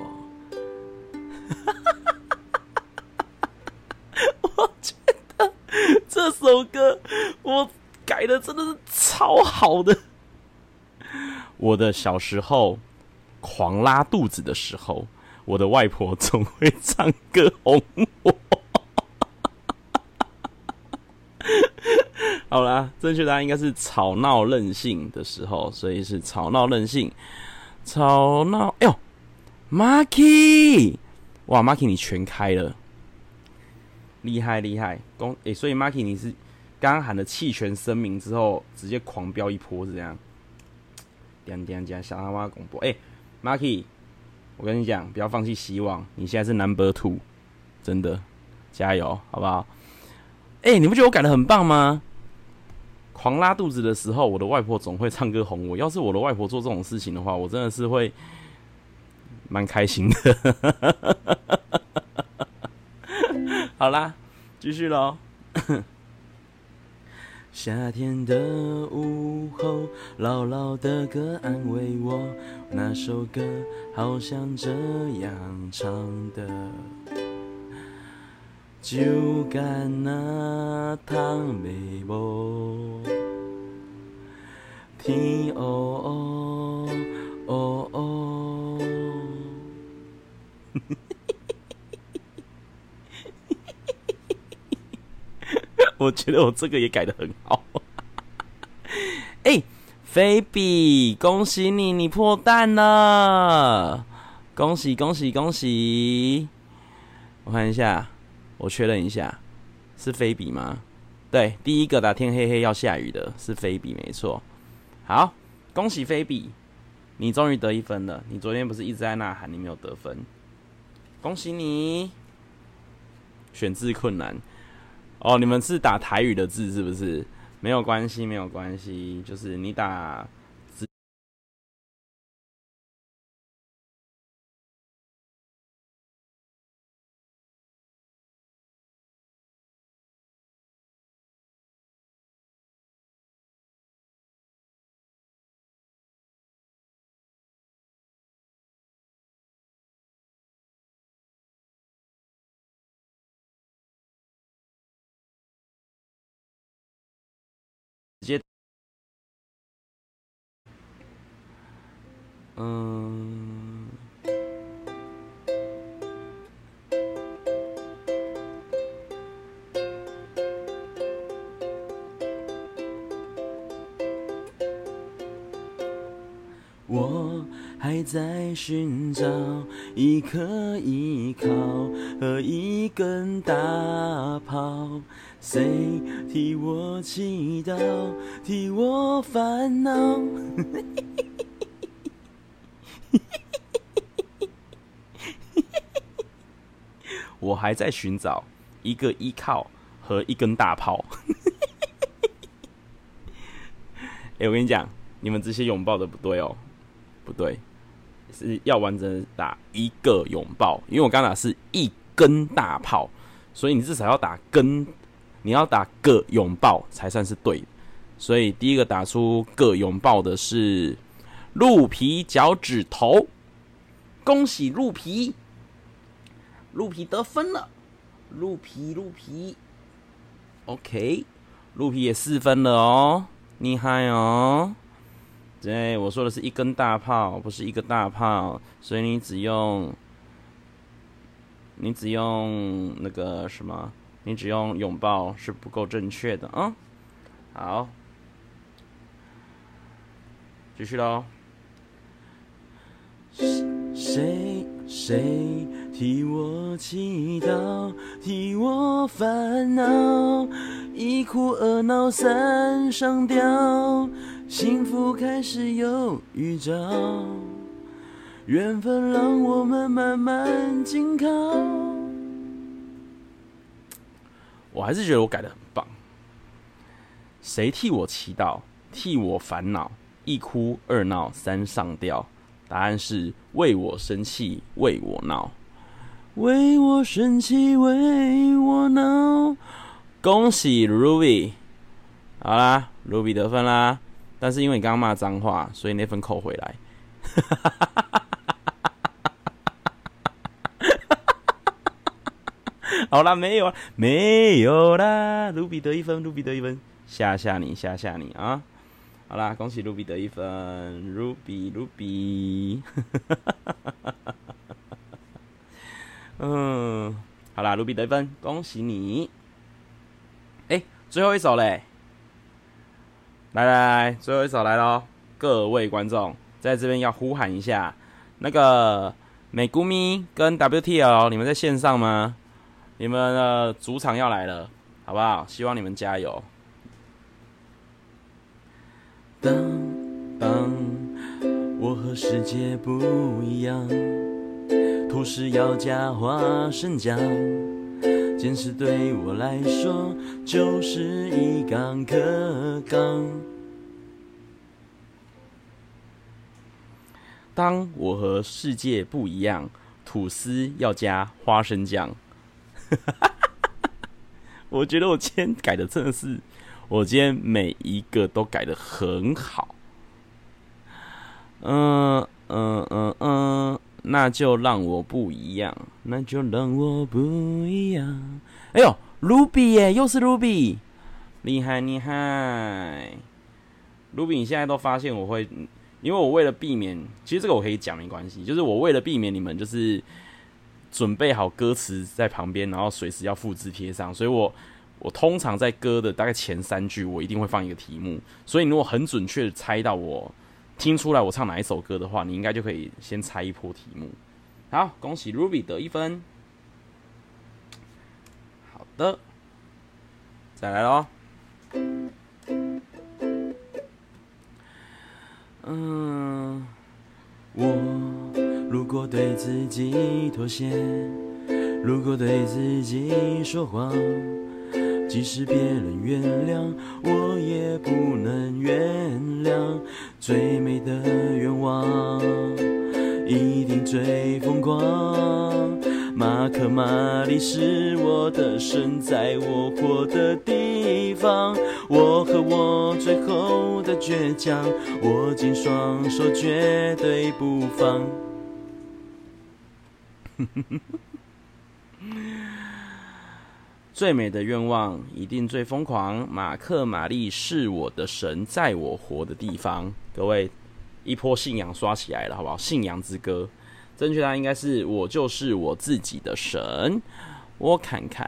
我觉得这首歌我改的真的是超好的。我的小时候狂拉肚子的时候，我的外婆总会唱歌哄我。好啦，正确答案应该是吵闹任性的时候，所以是吵闹任性。吵闹，哎呦，Marky，哇，Marky 你全开了，厉害厉害，公诶、所以 Marky 你是刚刚喊了弃权声明之后，直接狂飙一波是这样？点点点，小阿妈广播，哎、，Marky，我跟你讲，不要放弃希望，你现在是 Number Two，真的，加油，好不好？哎、你不觉得我改的很棒吗？狂拉肚子的时候，我的外婆总会唱歌哄我。要是我的外婆做这种事情的话，我真的是会蛮开心的。好啦，继续喽。夏天的午后，姥姥的歌安慰我，那首歌好像这样唱的。酒干那糖没无，天黑黑黑。我觉得我这个也改得很好。哎、欸，菲比，恭喜你，你破蛋了！恭喜恭喜恭喜！我看一下。我确认一下，是菲比吗？对，第一个打天黑黑要下雨的是菲比，没错。好，恭喜菲比，你终于得一分了。你昨天不是一直在呐喊，你没有得分，恭喜你。选字困难哦，你们是打台语的字是不是？没有关系，没有关系，就是你打。我还在寻找一颗依靠和一根大炮。谁替我祈祷，替我烦恼？我还在寻找一个依靠和一根大炮。哎、欸，我跟你讲，你们这些拥抱的不对哦，不对，是要完整打一个拥抱，因为我刚打是一根大炮，所以你至少要打根。你要打个拥抱才算是对，所以第一个打出个拥抱的是鹿皮脚趾头，恭喜鹿皮，鹿皮得分了，鹿皮鹿皮，OK，鹿皮也四分了哦，厉害哦，对，我说的是一根大炮，不是一个大炮，所以你只用，你只用那个什么。你只用拥抱是不够正确的啊、好，继续喽。谁谁替我祈祷，替我烦恼，一哭二闹三上吊，幸福开始有预兆，缘分让我们慢慢紧靠。我还是觉得我改得很棒。谁替我祈祷，替我烦恼，一哭二闹三上吊。答案是为我生气，为我闹，为我生气，为我闹。恭喜 Ruby，好啦，Ruby 得分啦。但是因为你刚刚骂脏话，所以那分扣回来。好啦，没有啊，没有啦。Ruby 得一分，Ruby 得一分，吓吓你，吓吓你啊！好啦，恭喜 Ruby 得一分，Ruby，Ruby。嗯，好啦，Ruby 得一分，恭喜你。哎、最后一首嘞，来来来，最后一首来喽！各位观众在这边要呼喊一下，那个美姑咪跟 WTL，你们在线上吗？你们的主场要来了，好不好？希望你们加油。当当，我和世界不一样，吐司要加花生酱，坚持对我来说就是一杠可杠。当我和世界不一样，吐司要加花生酱。哈哈哈我觉得我今天改的真的是。我今天每一个都改得很好，嗯嗯嗯嗯，那就让我不一样，那就让我不一样。哎呦，Ruby 耶，又是 Ruby，厉害厉害！Ruby，你现在都发现我会，因为我为了避免，其实这个我可以讲没关系，就是我为了避免你们就是准备好歌词在旁边，然后随时要复制贴上，所以我。我通常在歌的大概前三句，我一定会放一个题目，所以你如果很准确的猜到我听出来我唱哪一首歌的话，你应该就可以先猜一波题目。好，恭喜 Ruby 得一分。好的，再来喽。嗯，我如果对自己妥协，如果对自己说谎。即使别人原谅，我也不能原谅。最美的愿望，一定最疯狂。马克·玛丽是我的神，在我活的地方。我和我最后的倔强，握紧双手，绝对不放。最美的愿望一定最疯狂。马克·玛丽是我的神，在我活的地方。各位，一波信仰刷起来了，好不好？信仰之歌，正确答案应该是我就是我自己的神。我看看，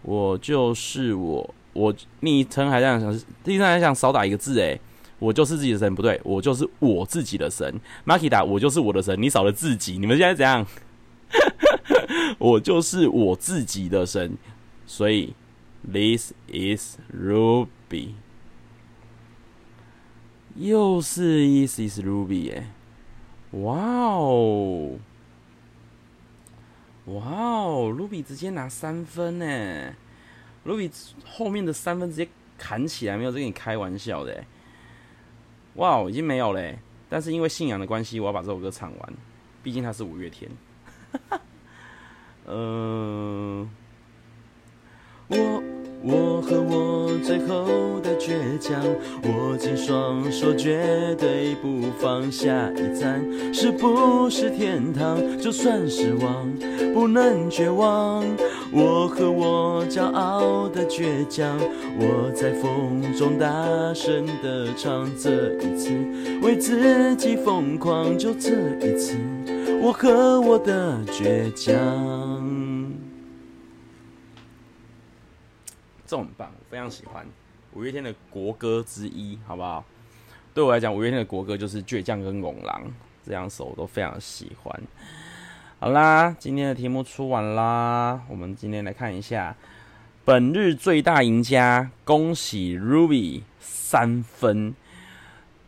我就是我。我昵称还在想，昵称还想少打一个字诶。我就是自己的神，不对，我就是我自己的神。马基达，我就是我的神，你少了自己。你们现在怎样？我就是我自己的神。所以，This is Ruby，又是 This is Ruby 耶！哇哦，哇哦，Ruby 直接拿三分呢！Ruby 后面的三分直接砍起来，没有在跟你开玩笑的。哇哦，已经没有了，但是因为信仰的关系，我要把这首歌唱完，毕竟它是五月天。嗯、我我和我最后的倔强，握紧双手，绝对不放下一站。是不是天堂？就算失望，不能绝望。我和我骄傲的倔强，我在风中大声的唱。这一次为自己疯狂，就这一次，我和我的倔强。这很棒，我非常喜欢五月天的国歌之一，好不好？对我来讲，五月天的国歌就是《倔强》跟《猛狼》这两首，我都非常喜欢。好啦，今天的题目出完啦，我们今天来看一下本日最大赢家，恭喜 Ruby 三分。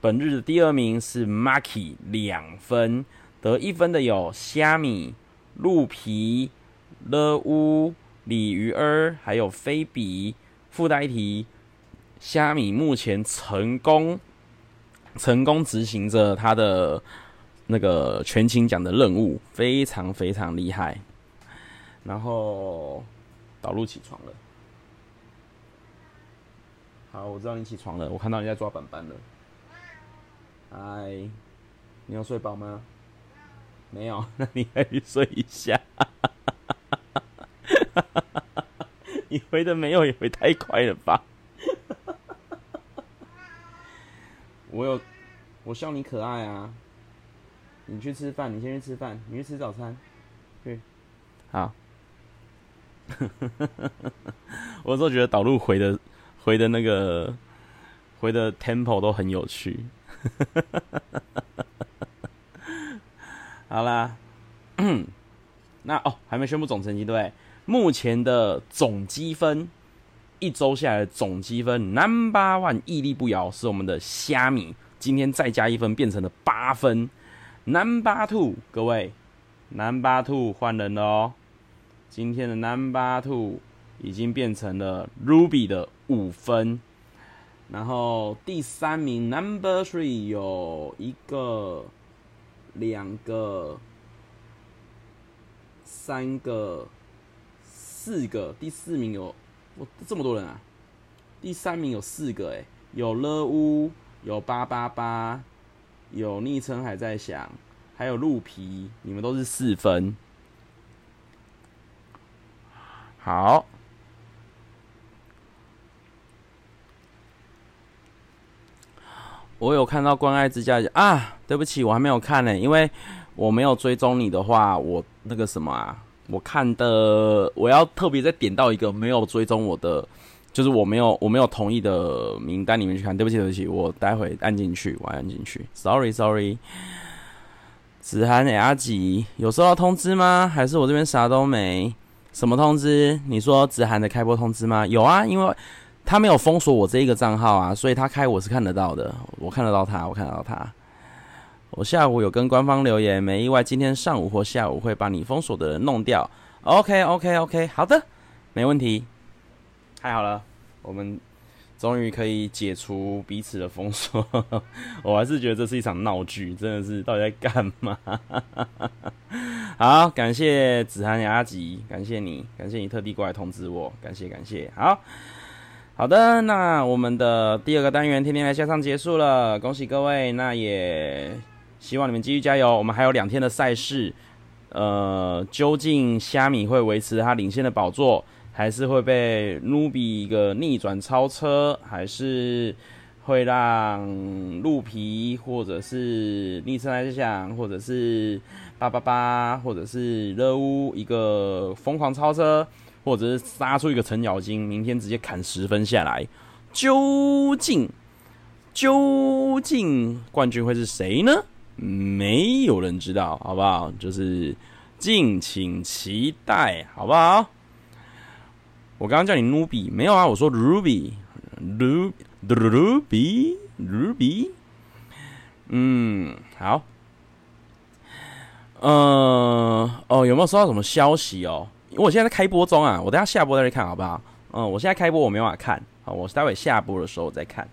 本日的第二名是 marki 两分，得一分的有虾米、鹿皮、乐乌。李鱼儿还有菲比，附带题，虾米目前成功成功执行着他的那个全勤奖的任务，非常非常厉害。然后导入起床了，好，我知道你起床了，我看到你在抓板板了。嗨，你有睡饱吗？没有，那你可以睡一下。你回的没有也回太快了吧？我有，我笑你可爱啊。你去吃饭，你先去吃饭，你去吃早餐，去。好。我都觉得导入回的回的那个回的 tempo 都很有趣。好啦，那哦还没宣布总成绩对？目前的总积分，一周下来的总积分 number one 屹立不摇是我们的虾米，今天再加一分变成了八分。number two 各位 number two 换人了哦，今天的 number two 已经变成了 Ruby 的五分。然后第三名 Number Three 有一个、两个、三个、四个。第四名有我这么多人啊！第三名有四个哎，有了屋，有八八八，有昵称还在想，还有鹿皮，你们都是四分。好。我有看到关爱之家啊，对不起，我还没有看呢，因为我没有追踪你的话，我那个什么啊，我看的我要特别再点到一个没有追踪我的，就是我没有我没有同意的名单里面去看，对不起对不起，我待会按进去，我按进去，sorry sorry。子涵的阿吉有收到通知吗？还是我这边啥都没？什么通知？你说子涵的开播通知吗？有啊，因为。他没有封锁我这一个账号啊，所以他开我是看得到的，我看得到他，我看得到他。我下午有跟官方留言，没意外，今天上午或下午会把你封锁的人弄掉。OK，OK，OK，好的，没问题。太好了，我们终于可以解除彼此的封锁。我还是觉得这是一场闹剧，真的是到底在干嘛？好，感谢子涵阿吉，感谢你，感谢你特地过来通知我，感谢感谢，好。好的，那我们的第二个单元天天来向上结束了，恭喜各位，那也希望你们继续加油。我们还有两天的赛事，呃，究竟虾米会维持它领先的宝座，还是会被努比一个逆转超车，还是会让鹿皮或者是逆车来想，或者是八八八，或者是热乌一个疯狂超车？或者是杀出一个程咬金，明天直接砍十分下来，究竟究竟冠军会是谁呢？没有人知道，好不好？就是敬请期待，好不好？我刚刚叫你努比，没有啊？我说 Ruby，Ruby，Ruby，Ruby。嗯，好。嗯、哦，有没有收到什么消息哦？因为我现在在开播中啊，我等下下播再去看好不好？嗯，我现在开播我没办法看，好，我待会下播的时候再看。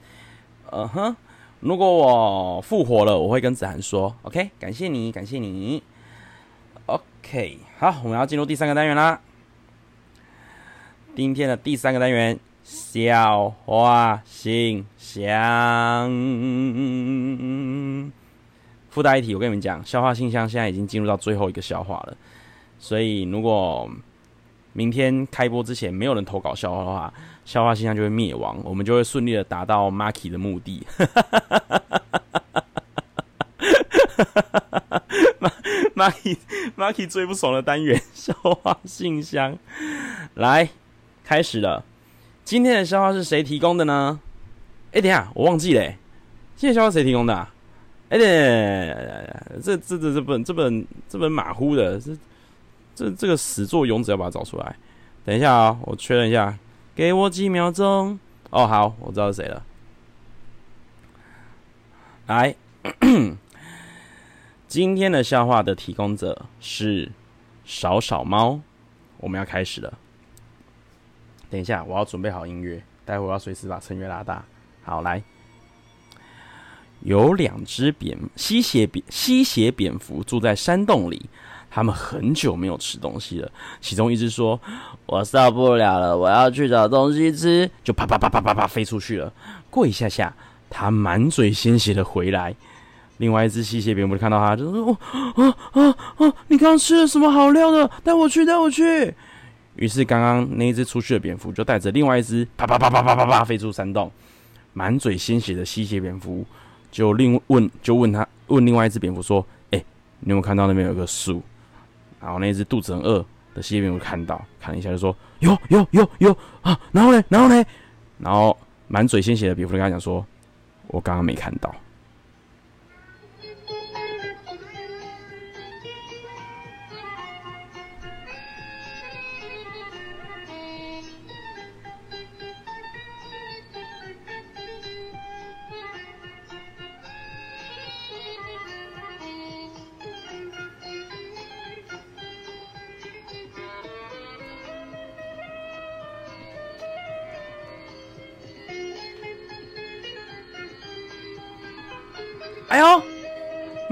嗯哼，如果我复活了，我会跟子涵说。OK，感谢你，感谢你。OK，好，我们要进入第三个单元啦。今天的第三个单元，笑话信箱。附带一提，我跟你们讲，笑话信箱现在已经进入到最后一个笑话了，所以如果明天开播之前没有人投稿笑话的话，消化信箱就会灭亡，我们就会顺利的达到 Marky 的目的。Marky Marky 最不爽的单元，消化信箱，来开始了。今天的笑话是谁提供的呢？哎、欸，等一下，我忘记了、欸，今天笑话谁提供的、啊？哎、欸，这这这这本这本这本马虎的是。这这个始作俑者要把它找出来。等一下啊、哦，我确认一下，给我几秒钟。哦，好，我知道是谁了。来，今天的笑话的提供者是少少猫。我们要开始了。等一下，我要准备好音乐，待会我要随时把声乐拉大。好，来，有两只蝙吸血蝙吸血蝙蝠住在山洞里。他们很久没有吃东西了。其中一只说：“我受不了了，我要去找东西吃。”就啪啪啪啪啪啪飞出去了。过一下下，他满嘴鲜血的回来。另外一只吸血蝙蝠看到他，就说：“哦啊啊啊！你刚刚吃了什么好料的？带我去，带我去。”于是刚刚那一只出去的蝙蝠就带着另外一只啪啪啪啪啪啪啪飞出山洞，满嘴鲜血的吸血蝙蝠就另问就问他问另外一只蝙蝠说：“哎、你有没有看到那边有个树？”然后那只肚子很饿的蜥蜴蝙蝠看到，看了一下就说：“有有有有啊！”然后呢，然后呢，然后满嘴鲜血的蝙蝠跟他讲说：“我刚刚没看到。”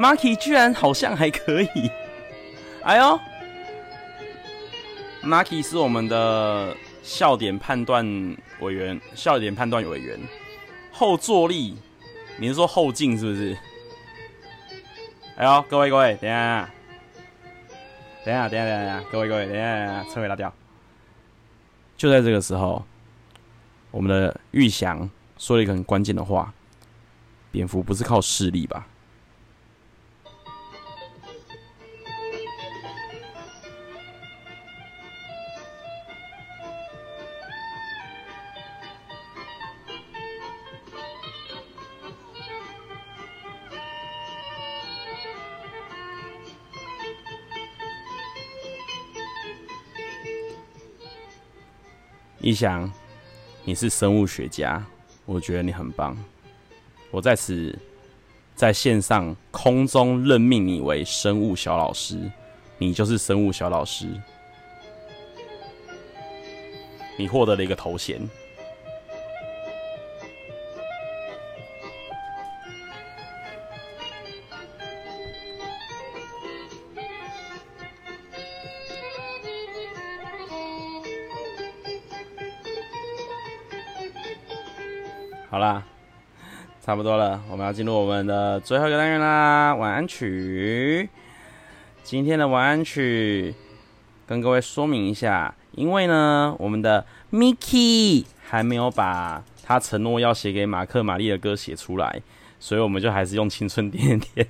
，Maki 居然好像还可以！哎呦，Maki 是我们的笑点判断委员，笑点判断委员，后坐力，你是说后劲是不是？哎呦，各位各位，等一下，等一下，等下，等下，各位各位，等一下，车尾拉掉。就在这个时候，我们的玉祥说了一个很关键的话。蝙蝠不是靠视力吧？翔，你是生物学家，我觉得你很棒。我在此在线上空中任命你为生物小老师，你就是生物小老师，你获得了一个头衔。差不多了，我们要进入我们的最后一个单元啦，晚安曲。今天的晚安曲跟各位说明一下，因为呢，我们的 Miki 还没有把他承诺要写给马克玛丽的歌写出来，所以我们就还是用青春点点。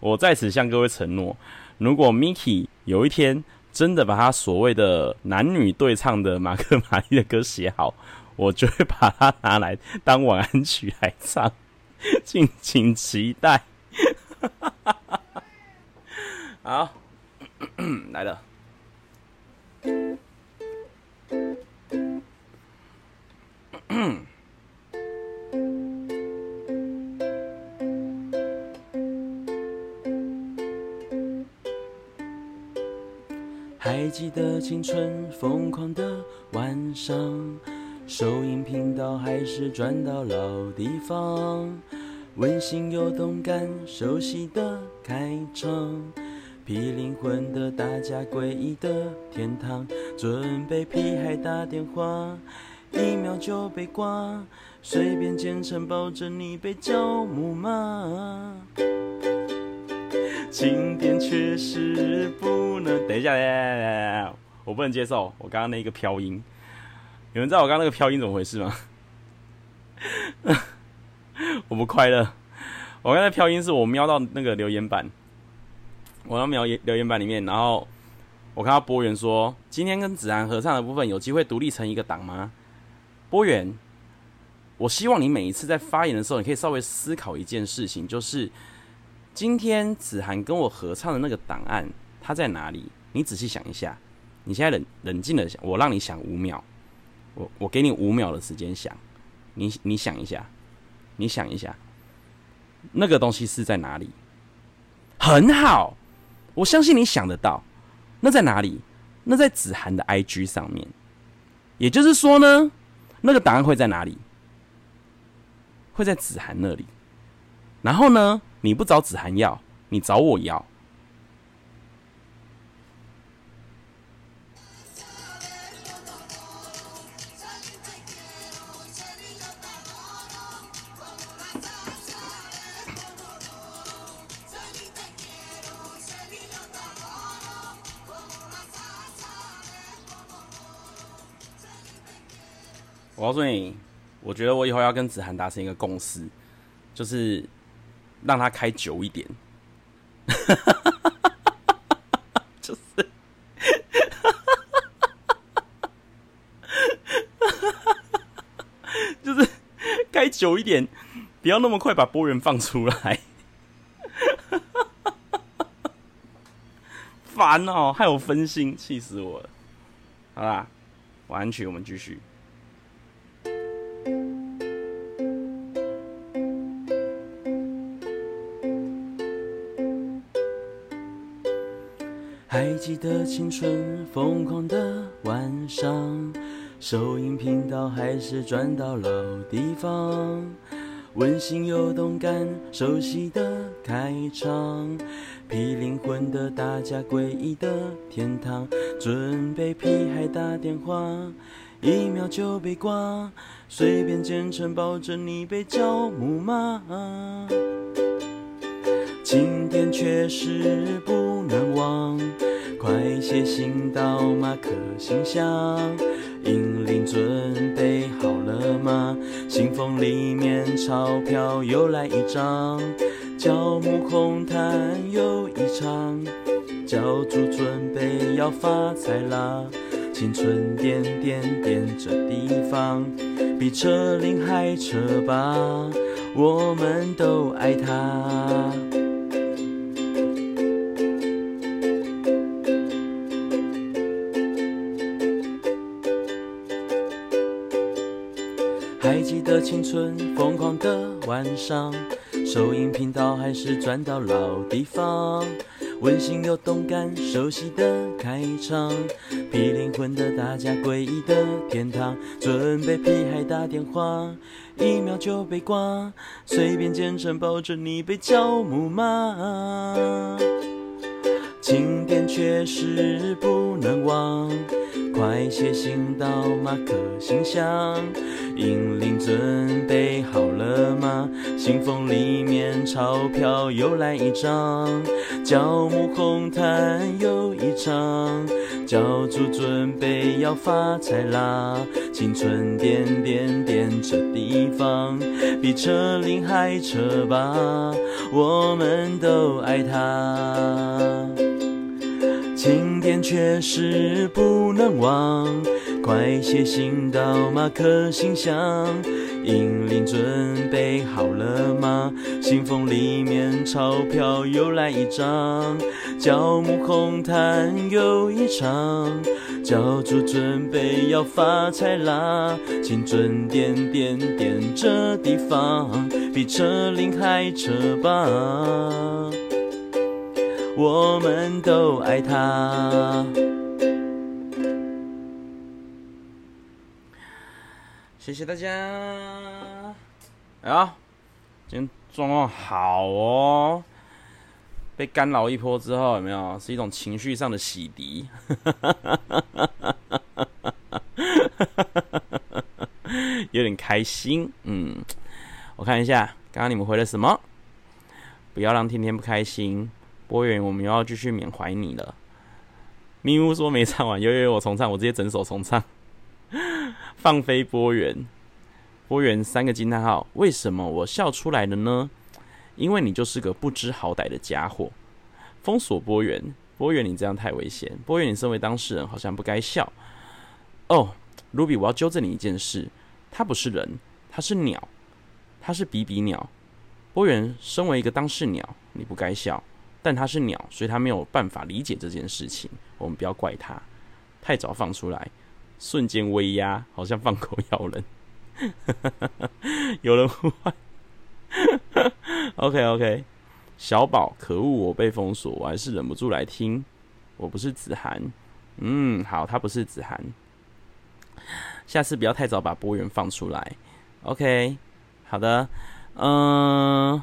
我在此向各位承诺，如果 Miki 有一天真的把他所谓的男女对唱的马克玛丽的歌写好。我就会把它拿来当晚安曲来唱，敬请期待。好，来了。还记得青春疯狂的晚上。收音频道还是转到老地方，温馨又动感，熟悉的开场，皮灵魂的大家，诡异的天堂，准备屁孩打电话，一秒就被挂，随便简称抱着你被叫木马，经典确实不能。等一下，我不能接受我刚刚那个飘音。有人知道我刚刚那个飘音怎么回事吗？我不快乐。我刚才飘音是我瞄到那个留言板，我要瞄留言板里面，然后我看到波源说，今天跟子涵合唱的部分有机会独立成一个档吗？波源，我希望你每一次在发言的时候，你可以稍微思考一件事情，就是今天子涵跟我合唱的那个档案，它在哪里？你仔细想一下。你现在冷冷静的想，我让你想五秒。我我给你五秒的时间想，你你想一下，你想一下，那个东西是在哪里？很好，我相信你想得到。那在哪里？那在子涵的 IG 上面。也就是说呢，那个档案会在哪里？会在子涵那里。然后呢，你不找子涵要，你找我要。我告诉你，我觉得我以后要跟子涵达成一个共识，就是让他开久一点。就是，就是开久一点，不要那么快把波源放出来。烦哦，害我分心，气死我了。好啦，晚安曲，我们继续。的青春疯狂的晚上，收音频道还是转到老地方，温馨又动感，熟悉的开场。批灵魂的大家，诡异的天堂，准备屁孩打电话，一秒就被挂，随便简称抱着你被叫木马，今天确实不能忘，快写信到马克信箱，银铃准备好了吗？信封里面钞票又来一张。教母红毯又一场，教主准备要发财啦！青春点点点这地方，比车龄还车吧，我们都爱它。青春疯狂的晚上。收音频道还是转到老地方，温馨又动感，熟悉的开场，批灵魂的大家，诡异的天堂，准备屁孩打电话，一秒就被挂，随便简称抱着你被叫木马，经典确实不能忘。快写信到马克信箱，银铃准备好了吗？信封里面钞票又来一张，教母红毯又一场，教主准备要发财啦！青春点点点这地方，比车龄还车吧，我们都爱它。经典确实不能忘，快写信到马克信箱，银铃准备好了吗？信封里面钞票又来一张，教母红毯又一场，教主准备要发财啦！青春点点点这地方，比车龄还车吧。我们都爱他。谢谢大家。哎呀，今天状况好哦，被干扰一波之后，有没有是一种情绪上的洗涤？有点开心。嗯，我看一下，刚刚你们回了什么？不要让天天不开心。波源，我们又要继续缅怀你了。咪乌说没唱完，有有，我重唱，我直接整首重唱。放飞波源，波源三个惊叹号，为什么我笑出来了呢？因为你就是个不知好歹的家伙。封锁波源，波源你这样太危险。波源你身为当事人，好像不该笑。哦卢比我要纠正你一件事，他不是人，他是鸟，他是比比鸟。波源身为一个当事鸟，你不该笑。但它是鸟，所以它没有办法理解这件事情。我们不要怪它，太早放出来，瞬间威压，好像放狗咬人。有人呼唤。OK OK，小宝，可恶，我被封锁，我还是忍不住来听。我不是子涵，嗯，好，他不是子涵。下次不要太早把波源放出来。OK，好的，嗯。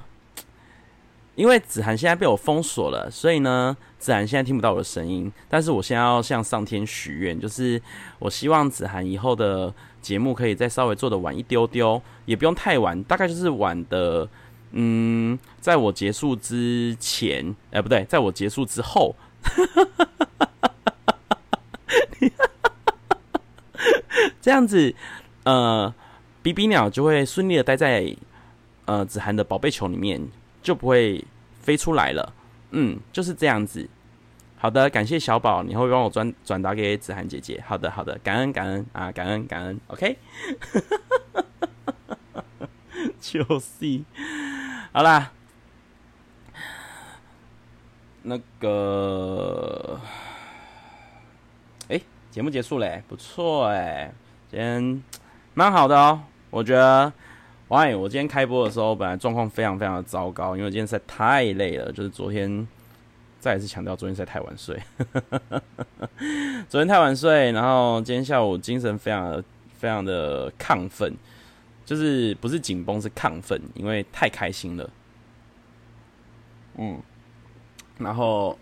因为子涵现在被我封锁了，所以呢，子涵现在听不到我的声音。但是我现在要向上天许愿，就是我希望子涵以后的节目可以再稍微做的晚一丢丢，也不用太晚，大概就是晚的，嗯，在我结束之前，哎、欸，不对，在我结束之后，这样子，呃，比比鸟就会顺利的待在呃子涵的宝贝球里面，就不会飞出来了。嗯，就是这样子。好的，感谢小宝，你会帮我转转达给子涵姐姐。好的，好的，感恩感恩啊，感恩感恩。OK，就是，好啦，那个，哎，节目结束嘞，不错哎，今天蛮好的哦，我觉得。喂，我今天开播的时候，本来状况非常非常的糟糕，因为今天实在太累了，就是昨天。再一次强调，昨天实在太晚睡，昨天太晚睡，然后今天下午精神非常的非常的亢奋，就是不是紧绷是亢奋，因为太开心了，嗯，然后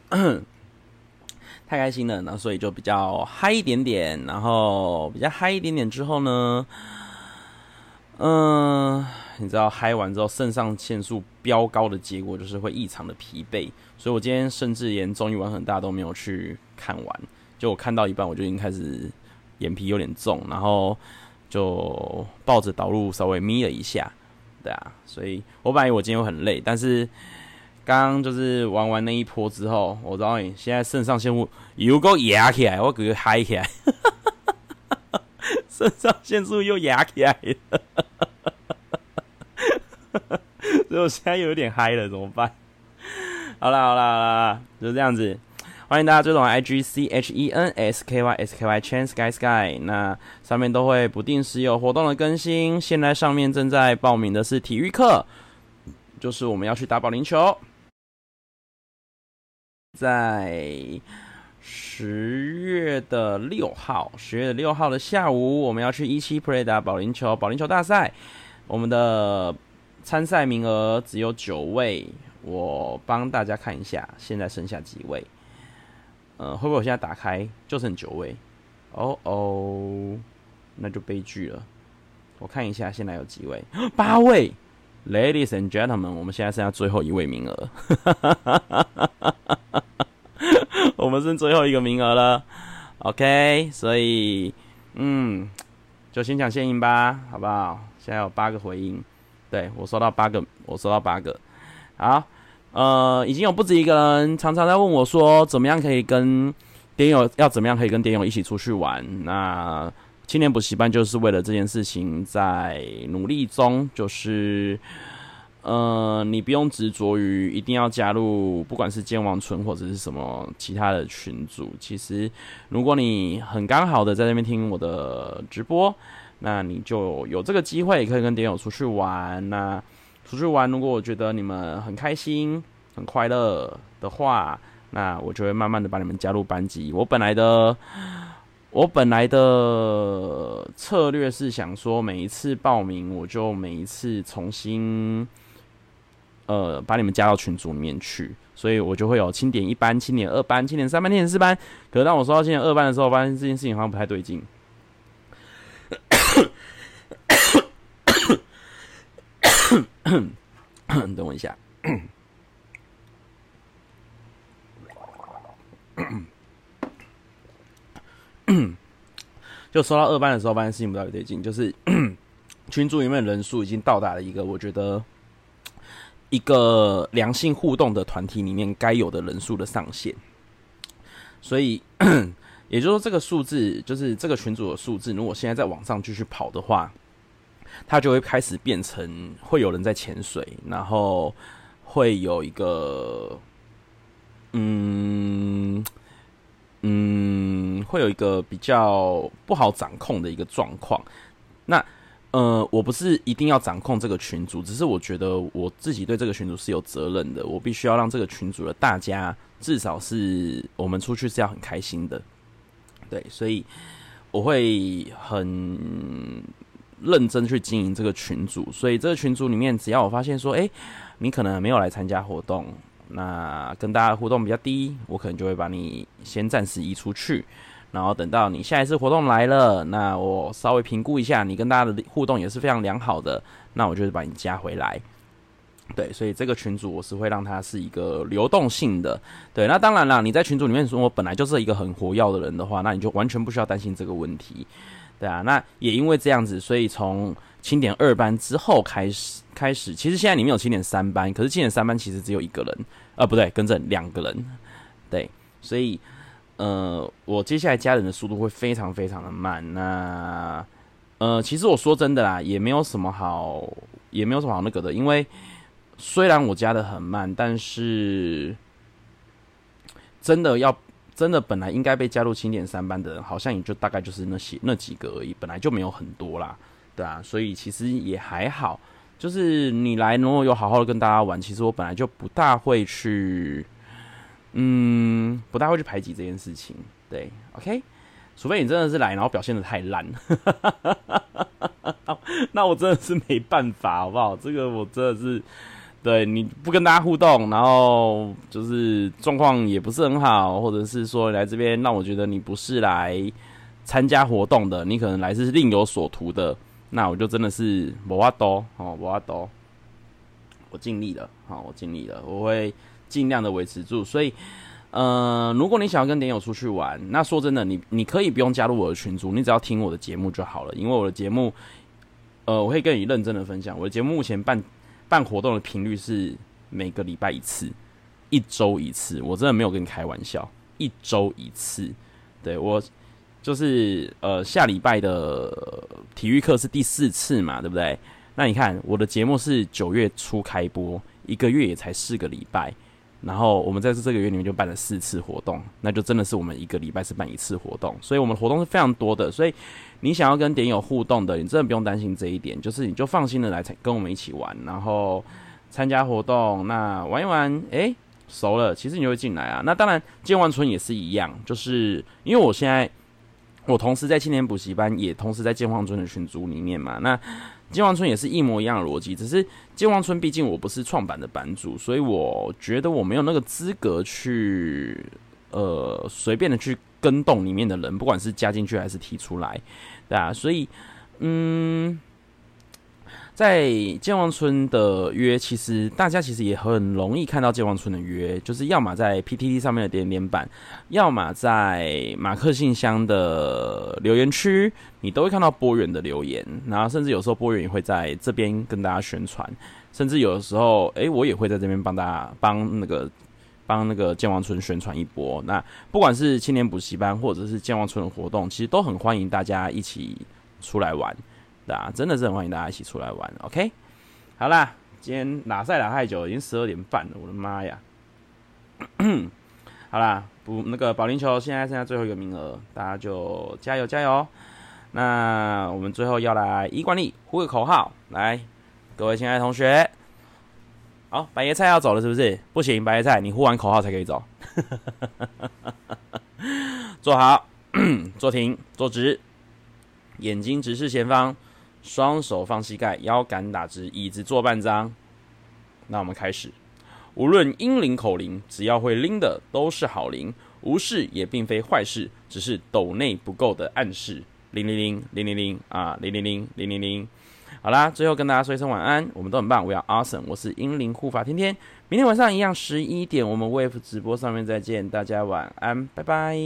太开心了，然后所以就比较嗨一点点，然后比较嗨一点点之后呢，嗯。你知道嗨完之后肾上腺素飙高的结果就是会异常的疲惫，所以我今天甚至连综艺玩很大都没有去看完，就我看到一半我就已经开始眼皮有点重，然后就抱着导入稍微眯了一下，对啊，所以我本来以为我今天会很累，但是刚刚就是玩完那一波之后，我知道你现在肾上腺素又够压起来，我给个嗨起来，肾上腺素又压起来了。所以我现在有点嗨了，怎么办？好啦好啦好啦，就这样子。欢迎大家追踪 IG C H E N S K Y S K Y Chen Sky Sky，那上面都会不定时有活动的更新。现在上面正在报名的是体育课，就是我们要去打保龄球，在十月的六号，十月六号的下午，我们要去一期 Play 打保龄球，保龄球大赛，我们的。参赛名额只有九位，我帮大家看一下，现在剩下几位？呃，会不会我现在打开就剩九位？哦哦，那就悲剧了。我看一下现在有几位？八位，Ladies and gentlemen，我们现在剩下最后一位名额，我们剩最后一个名额了。OK，所以嗯，就先抢先赢吧，好不好？现在有八个回应。对，我收到八个，我收到八个。好，呃，已经有不止一个人常常在问我说，怎么样可以跟点友要怎么样可以跟点友一起出去玩？那青年补习班就是为了这件事情在努力中。就是，呃，你不用执着于一定要加入，不管是健忘村或者是什么其他的群组。其实，如果你很刚好的在那边听我的直播。那你就有这个机会，可以跟点友出去玩。那出去玩，如果我觉得你们很开心、很快乐的话，那我就会慢慢的把你们加入班级。我本来的，我本来的策略是想说，每一次报名，我就每一次重新，呃，把你们加到群组里面去。所以我就会有清点一班、清点二班、清点三班、清点四班。可是当我说到清点二班的时候，发现这件事情好像不太对劲。等我一下，就说到二班的时候，发现事情不太对劲，就是 群组里面的人数已经到达了一个我觉得一个良性互动的团体里面该有的人数的上限，所以也就是说，这个数字就是这个群组的数字，如果现在在网上继续跑的话。它就会开始变成会有人在潜水，然后会有一个，嗯嗯，会有一个比较不好掌控的一个状况。那呃，我不是一定要掌控这个群组，只是我觉得我自己对这个群组是有责任的，我必须要让这个群组的大家至少是我们出去是要很开心的，对，所以我会很。认真去经营这个群组，所以这个群组里面，只要我发现说，哎，你可能没有来参加活动，那跟大家互动比较低，我可能就会把你先暂时移出去，然后等到你下一次活动来了，那我稍微评估一下，你跟大家的互动也是非常良好的，那我就会把你加回来。对，所以这个群组我是会让它是一个流动性的。对，那当然了，你在群组里面说我本来就是一个很活跃的人的话，那你就完全不需要担心这个问题。对啊，那也因为这样子，所以从清点二班之后开始，开始其实现在里面有清点三班，可是清点三班其实只有一个人，呃，不对，更正两个人，对，所以呃，我接下来加人的速度会非常非常的慢。那呃，其实我说真的啦，也没有什么好，也没有什么好那个的，因为虽然我加的很慢，但是真的要。真的本来应该被加入清点三班的人，好像也就大概就是那些那几个而已，本来就没有很多啦，对啊，所以其实也还好。就是你来如果有好好的跟大家玩，其实我本来就不大会去，嗯，不大会去排挤这件事情。对，OK，除非你真的是来然后表现的太烂，那我真的是没办法，好不好？这个我真的是。对，你不跟大家互动，然后就是状况也不是很好，或者是说来这边让我觉得你不是来参加活动的，你可能来是另有所图的，那我就真的是没办法哦，没办法，我尽力了，好，我尽力了，我会尽量的维持住。所以，呃，如果你想要跟点友出去玩，那说真的，你你可以不用加入我的群组，你只要听我的节目就好了，因为我的节目，呃，我会跟你认真的分享，我的节目目前办。办活动的频率是每个礼拜一次，一周一次。我真的没有跟你开玩笑，一周一次。对，我就是呃下礼拜的体育课是第四次嘛，对不对？那你看我的节目是九月初开播，一个月也才四个礼拜，然后我们在这个月里面就办了四次活动，那就真的是我们一个礼拜是办一次活动，所以我们活动是非常多的，所以。你想要跟点友互动的，你真的不用担心这一点，就是你就放心的来跟我们一起玩，然后参加活动，那玩一玩，诶、熟了，其实你就会进来啊。那当然，健忘村也是一样，就是因为我现在我同时在青年补习班，也同时在健忘村的群组里面嘛。那健忘村也是一模一样的逻辑，只是健忘村毕竟我不是创版的版主，所以我觉得我没有那个资格去呃随便的去。跟动里面的人，不管是加进去还是提出来，对啊，所以，嗯，在健忘村的约，其实大家其实也很容易看到健忘村的约，就是要么在 PTT 上面的点点版，要么在马克信箱的留言区，你都会看到波源的留言，然后甚至有时候波源也会在这边跟大家宣传，甚至有的时候，诶、欸，我也会在这边帮大家帮那个。帮那个健忘村宣传一波。那不管是青年补习班，或者是健忘村的活动，其实都很欢迎大家一起出来玩，对啊，真的是很欢迎大家一起出来玩。OK，好啦，今天打赛打太久，已经十二点半了，我的妈呀！好啦，补那个保龄球，现在剩下最后一个名额，大家就加油加油。那我们最后要来一惯例呼个口号，来，各位亲爱的同学。好，白叶菜要走了是不是？不行，白叶菜，你呼完口号才可以走。坐好，坐停，坐直，眼睛直视前方，双手放膝盖，腰杆打直，椅子坐半张。那我们开始，无论英灵口灵，只要会拎的都是好灵，无事也并非坏事，只是斗内不够的暗示。零零零零零零啊，零零零零零零。好啦，最后跟大家说一声晚安，我们都很棒我要 awesome，我是英灵护法天天，明天晚上一样十一点，我们 Wave 直播上面再见，大家晚安，拜拜。